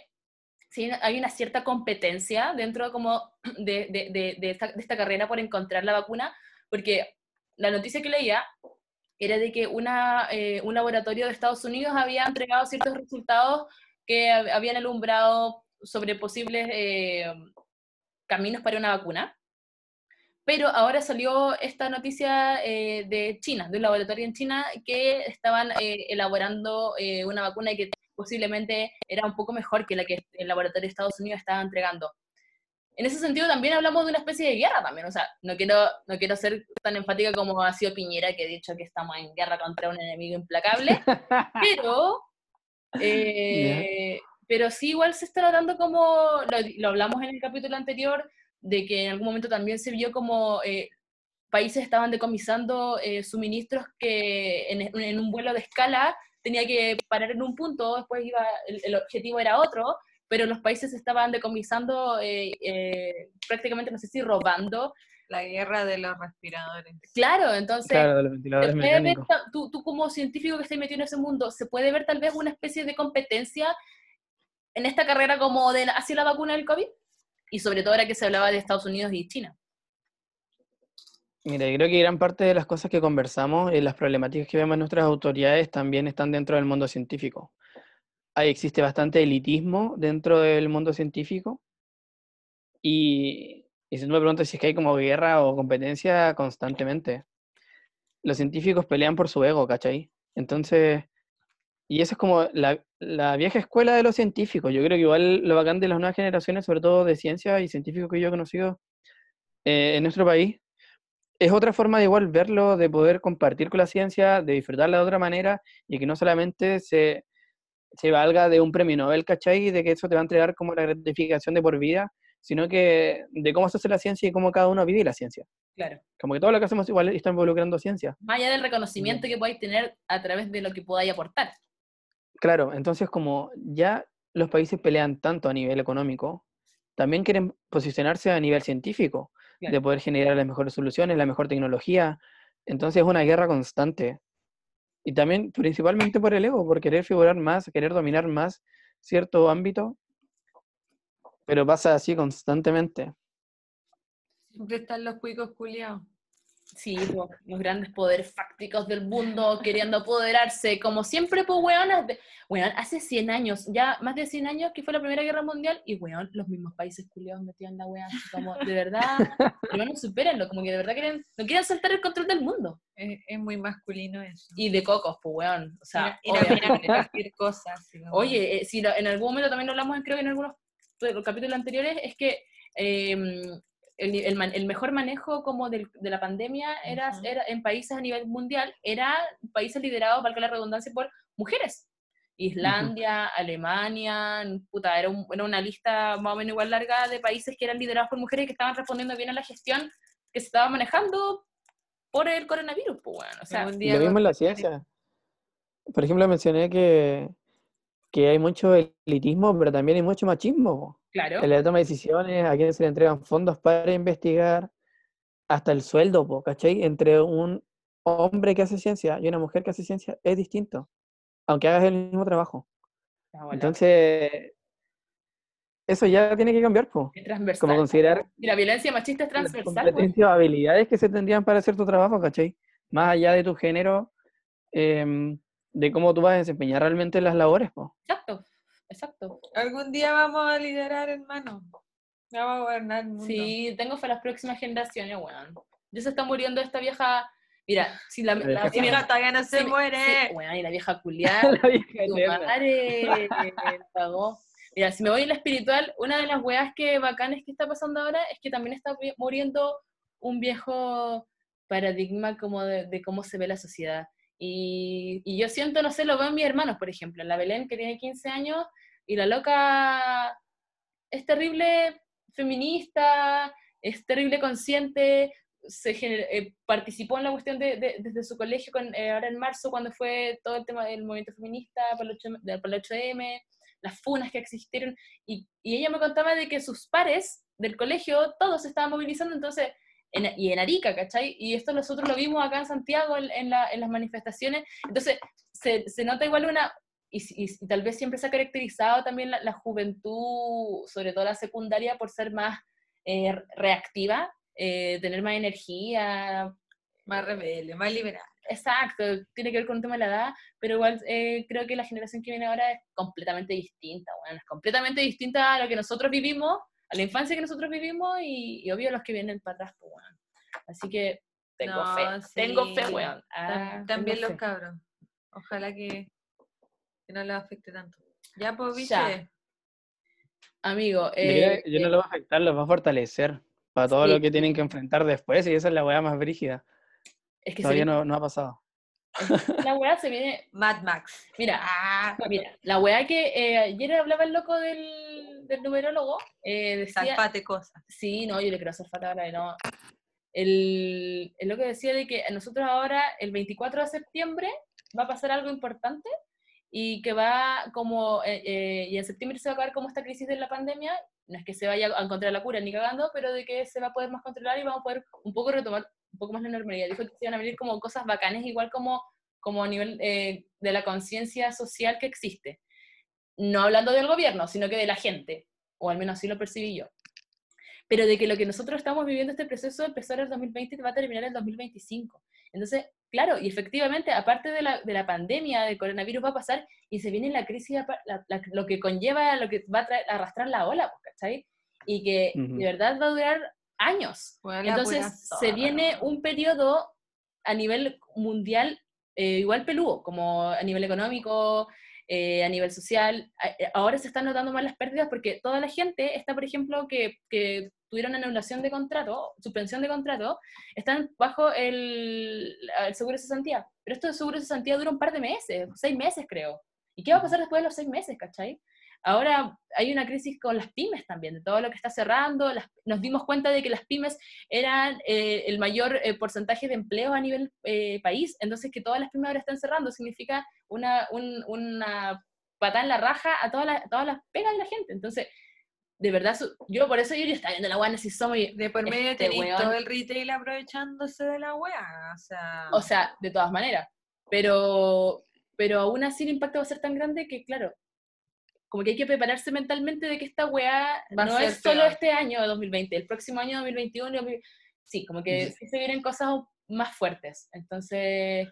Si hay una cierta competencia dentro como de, de- de- de esta, esta carrera por encontrar la vacuna, porque la noticia que leía era de que una, eh, un laboratorio de Estados Unidos había entregado ciertos resultados que hab- habían alumbrado sobre posibles eh, caminos para una vacuna. Pero ahora salió esta noticia eh, de China, de un laboratorio en China, que estaban eh, elaborando eh, una vacuna que posiblemente era un poco mejor que la que el laboratorio de Estados Unidos estaba entregando. En ese sentido también hablamos de una especie de guerra también, o sea, no quiero, no quiero ser tan enfática como ha sido Piñera, que ha dicho que estamos en guerra contra un enemigo implacable, pero, eh, pero sí igual se está notando como, lo, lo hablamos en el capítulo anterior, de que en algún momento también se vio como eh, países estaban decomisando eh, suministros que en, en un vuelo de escala tenía que parar en un punto, después iba, el, el objetivo era otro, pero los países estaban decomisando eh, eh, prácticamente, no sé si robando. La guerra de los respiradores. Claro, entonces, Claro, de los ¿se ventiladores ver tú, tú como científico que estás metido en ese mundo, ¿se puede ver tal vez una especie de competencia en esta carrera como de hacia la vacuna del COVID? Y sobre todo ahora que se hablaba de Estados Unidos y China. Mira, creo que gran parte de las cosas que conversamos y las problemáticas que vemos en nuestras autoridades también están dentro del mundo científico. Ahí existe bastante elitismo dentro del mundo científico y, y si tú me preguntas si es que hay como guerra o competencia constantemente. Los científicos pelean por su ego, ¿cachai? Entonces, y eso es como la, la vieja escuela de los científicos. Yo creo que igual lo bacán de las nuevas generaciones, sobre todo de ciencia y científicos que yo he conocido eh, en nuestro país, es otra forma de igual verlo, de poder compartir con la ciencia, de disfrutarla de otra manera y que no solamente se, se valga de un premio Nobel, ¿cachai? De que eso te va a entregar como la gratificación de por vida, sino que de cómo se hace la ciencia y cómo cada uno vive la ciencia. Claro. Como que todo lo que hacemos igual está involucrando ciencia. Más allá del reconocimiento que podáis tener a través de lo que podáis aportar. Claro, entonces como ya los países pelean tanto a nivel económico, también quieren posicionarse a nivel científico, Claro. de poder generar las mejores soluciones, la mejor tecnología. Entonces es una guerra constante. Y también principalmente por el ego, por querer figurar más, querer dominar más cierto ámbito, pero pasa así constantemente. Siempre están los cuicos culiados. Sí, po, los grandes poderes fácticos del mundo queriendo apoderarse, como siempre, pues, weón, de- weón, hace 100 años, ya más de 100 años que fue la Primera Guerra Mundial, y weón, los mismos países culiados en la así como, de verdad, hermano, supérenlo, como que de verdad quieren, no quieren soltar el control del mundo. Es, es muy masculino eso. Y de cocos, pues, weón, o sea, cualquier cosa. Oye, eh, si lo- en algún momento también lo hablamos, creo que en algunos los capítulos anteriores, es que eh, el, el man- el mejor manejo como del- de la pandemia era, era en países a nivel mundial, era países liderados, valga la redundancia, por mujeres. Islandia, Alemania, puta, era, un- era una lista más o menos igual larga de países que eran liderados por mujeres y que estaban respondiendo bien a la gestión que se estaba manejando por el coronavirus, pues bueno, o sea, Un Y día lo mismo en la ciencia. Por ejemplo, mencioné que, que hay mucho elitismo, pero también hay mucho machismo. Claro. En la toma de decisiones, a quienes se le entregan fondos para investigar, hasta el sueldo, po, ¿cachai? Entre un hombre que hace ciencia y una mujer que hace ciencia es distinto, aunque hagas el mismo trabajo. Ah, bueno, Entonces, eso ya tiene que cambiar, po. es transversal. Como considerar Y la violencia machista es las transversal. güey. competencias o habilidades que se tendrían para hacer tu trabajo, ¿cachai? Más allá de tu género, em, de cómo tú vas a desempeñar realmente las labores, po. Exacto, exacto. Algún día vamos a liderar, hermano. Vamos a gobernar el mundo. Sí, tengo fe las próximas generaciones, weón. Ya se está muriendo esta vieja. Mira, si la, La la, vieja todavía no se si muere. si- weón, y la vieja culiada. La vieja tu madre. Mira, si me voy en la espiritual, una de las weas que bacanes que está pasando ahora es que también está muriendo un viejo paradigma como de, de cómo se ve la sociedad. Y, y yo siento, no sé, lo veo en mis hermanos, por ejemplo, la Belén que tiene 15 años y la loca es terrible feminista, es terrible consciente, se eh, participó en la cuestión de, de- desde su colegio con, eh, ahora en marzo cuando fue todo el tema del movimiento feminista para el 8M, de- para el 8M, las funas que existieron, y, y ella me contaba de que sus pares del colegio, todos se estaban movilizando, entonces, en- y en Arica, ¿cachai? Y esto nosotros lo vimos acá en Santiago en, en la- en las manifestaciones, entonces se, se nota igual una, y, y si- tal vez siempre se ha caracterizado también la, la juventud, sobre todo la secundaria, por ser más eh, reactiva, eh, tener más energía, Más rebelde, más liberal. exacto, tiene que ver con un tema de la edad, pero igual eh, creo que la generación que viene ahora es completamente distinta, bueno, es completamente distinta a lo que nosotros vivimos, a la infancia que nosotros vivimos y, y obvio los que vienen para atrás, pues, bueno. Así que tengo No, fe, tengo sí. fe, weón. Ah, También tengo los fe. cabros. Ojalá que, que no les afecte tanto. Ya, pues, Ya. viste. Amigo, Yo creo eh, yo no lo va a afectar, los va a fortalecer para todo Sí. lo que tienen que enfrentar después y esa es la weá más brígida. es que Todavía viene- no, no ha pasado. la weá se viene, Mad Max. mira, Ah, mira, la weá que eh, ayer hablaba el loco del, del numerólogo, eh, decía, Zafate cosas. Sí, no, yo le quiero hacer falta ahora, no. El, el loco decía de que nosotros ahora, el 24 de septiembre, va a pasar algo importante y que va como, eh, eh, y en septiembre se va a acabar como esta crisis de la pandemia, no es que se vaya a encontrar la cura ni cagando, pero de que se va a poder más controlar y vamos a poder un poco retomar un poco más la normalidad. Dijo que se iban a venir como cosas bacanes, igual como, como a nivel eh, de la conciencia social que existe. No hablando del gobierno, sino que de la gente, o al menos así lo percibí yo pero de que lo que nosotros estamos viviendo este proceso empezó en el 2020 y va a terminar en el 2025. Entonces, claro, y efectivamente, aparte de la, de la pandemia del coronavirus va a pasar y se viene la crisis, la- la- lo que conlleva, lo que va a traer- arrastrar la ola, pues, ¿cachai? Y que de verdad va a durar años. Entonces, se viene un periodo a nivel mundial eh, igual peludo, como a nivel económico, eh, a nivel social. Eh, Ahora se están notando más las pérdidas porque toda la gente está, por ejemplo, que, que tuvieron anulación de contrato, suspensión de contrato, están bajo el, el seguro de cesantía. Pero esto de seguro de cesantía dura un par de meses, seis meses creo. ¿Y qué va a pasar después de los seis meses, cachai? Ahora hay una crisis con las pymes también, de todo lo que está cerrando. las- nos dimos cuenta de que las pymes eran eh, el mayor eh, porcentaje de empleo a nivel eh, país. Entonces, que todas las pymes ahora están cerrando significa una, un- una patada en la raja a todas las, todas las pegas de la gente. Entonces, de verdad, yo por eso yo ya estaba viendo la guana si somos. y- De por medio Este todo el retail aprovechándose de la wea. O sea, O sea, de todas maneras. Pero, pero aún así el impacto va a ser tan grande que, claro, como que hay que prepararse mentalmente de que esta weá Va a no ser es solo peor. este año 2020, el próximo año 2021, 2000 sí, como que sí se vienen cosas más fuertes. Entonces,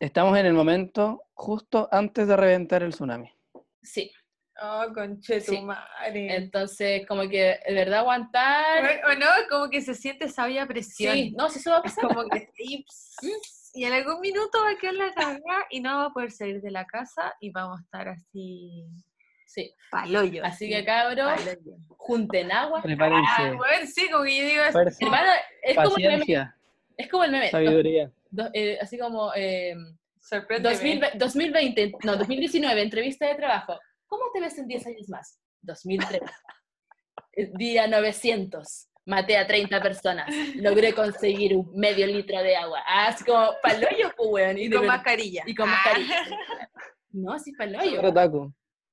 Estamos en el momento justo antes de reventar el tsunami. sí. Oh, conche tu Sí. madre. Entonces, como que de verdad aguantar. O o no, como que se siente sabia presión. Sí, no, si eso va a pasar. como que sí, y en algún minuto va a quedar la cagada y no va a poder salir de la casa y vamos a estar así Sí. paloyo. Así que, cabros, paloyo. junten agua. Prepárense. Ah, bueno, sí, como que yo digo, Fuerza, Hermano, es como el meme. paciencia, Es como el meme. sabiduría. do- eh, así como. eh, sorpréndeme. 2020, 2020, no, 2019, entrevista de trabajo. ¿Cómo te ves en 10 años más? 2003. Eh, Día 900. Maté a 30 personas. Logré conseguir un medio litro de agua. Ah, así como paloyo, pues, weón. Y con mascarilla. Y con Ah, mascarilla. No, así paloyo.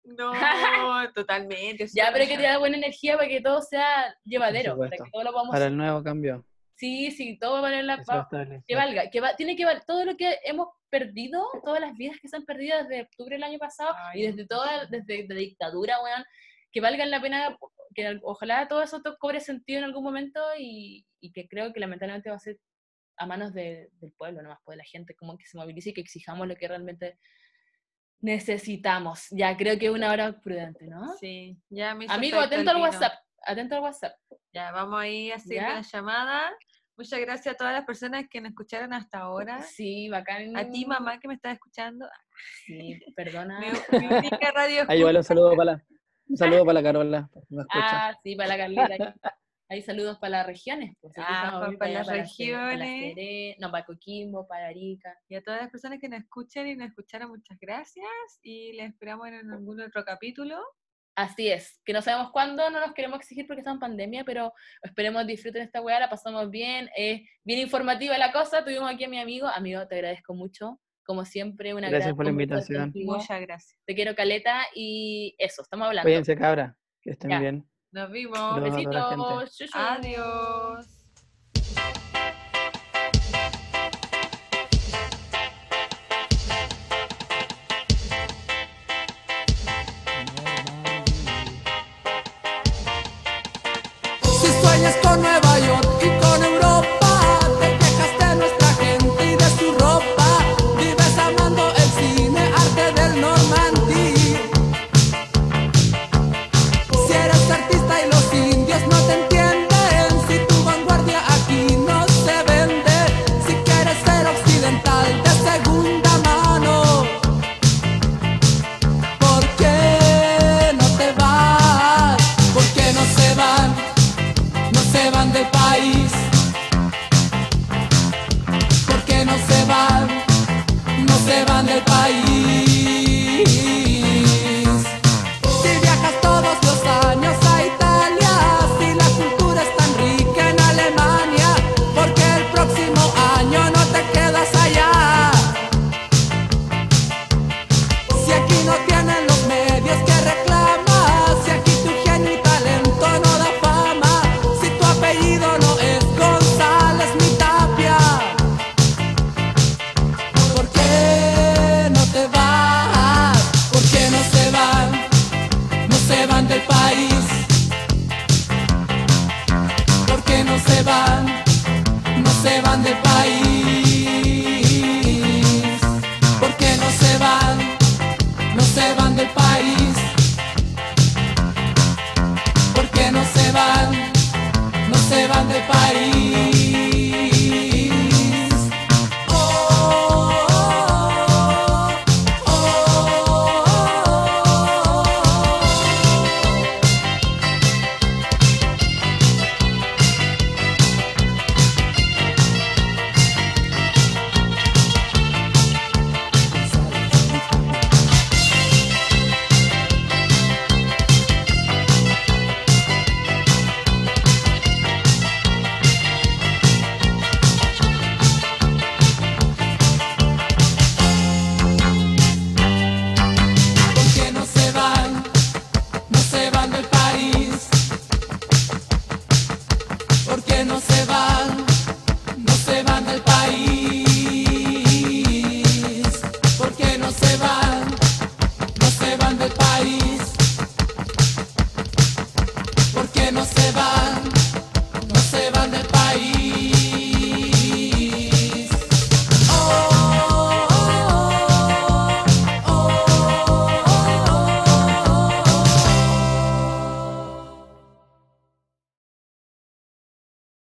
No, totalmente. Ya, pero que te da buena energía para que todo sea llevadero. Para que todo lo podamos. Para el nuevo cambio. Sí, sí, todo va a valer la que se va a pa- establecer. que valga, que va, tiene que valer todo lo que hemos perdido, todas las vidas que se han perdido desde octubre del año pasado y Ay. desde toda, desde la dictadura, weón, que valgan la pena, que al- ojalá todo eso cobre sentido en algún momento y, y que creo que lamentablemente va a ser a manos de- del pueblo, nomás, pues de la gente, como que se movilice y que exijamos lo que realmente necesitamos. Ya, creo que es una hora prudente, ¿no? Sí, ya me Amigo, atento al vino. WhatsApp, atento al WhatsApp. Ya, vamos ahí a hacer ¿Ya? la llamada. Muchas gracias a todas las personas que nos escucharon hasta ahora. Sí, bacán. A ti, mamá, que me estás escuchando. Sí, perdona. Mi, mi única radio Ahí vale un saludo para la, un saludo para la Carola. me. Ah, sí, para la Carlita. Hay saludos para las regiones. Pues, Ah, para- para las para regiones. Sere- no, para Coquimbo, para Arica. Y a todas las personas que nos escuchan y nos escucharon, muchas gracias. Y les esperamos en algún otro capítulo. Así es, que no sabemos cuándo, no nos queremos exigir porque está en pandemia, pero esperemos disfruten esta weá, la pasamos bien, es bien informativa la cosa, tuvimos aquí a mi amigo, amigo, te agradezco mucho, como siempre, una Gracias por la invitación. Muchas gracias. Te quiero caleta y eso, estamos hablando. Cuídense, cabra. Que estén Ya. bien. Nos vimos. Besitos, chuchu. Adiós. Sueñas con se van del país? ¿Por qué no se van? No se van del país.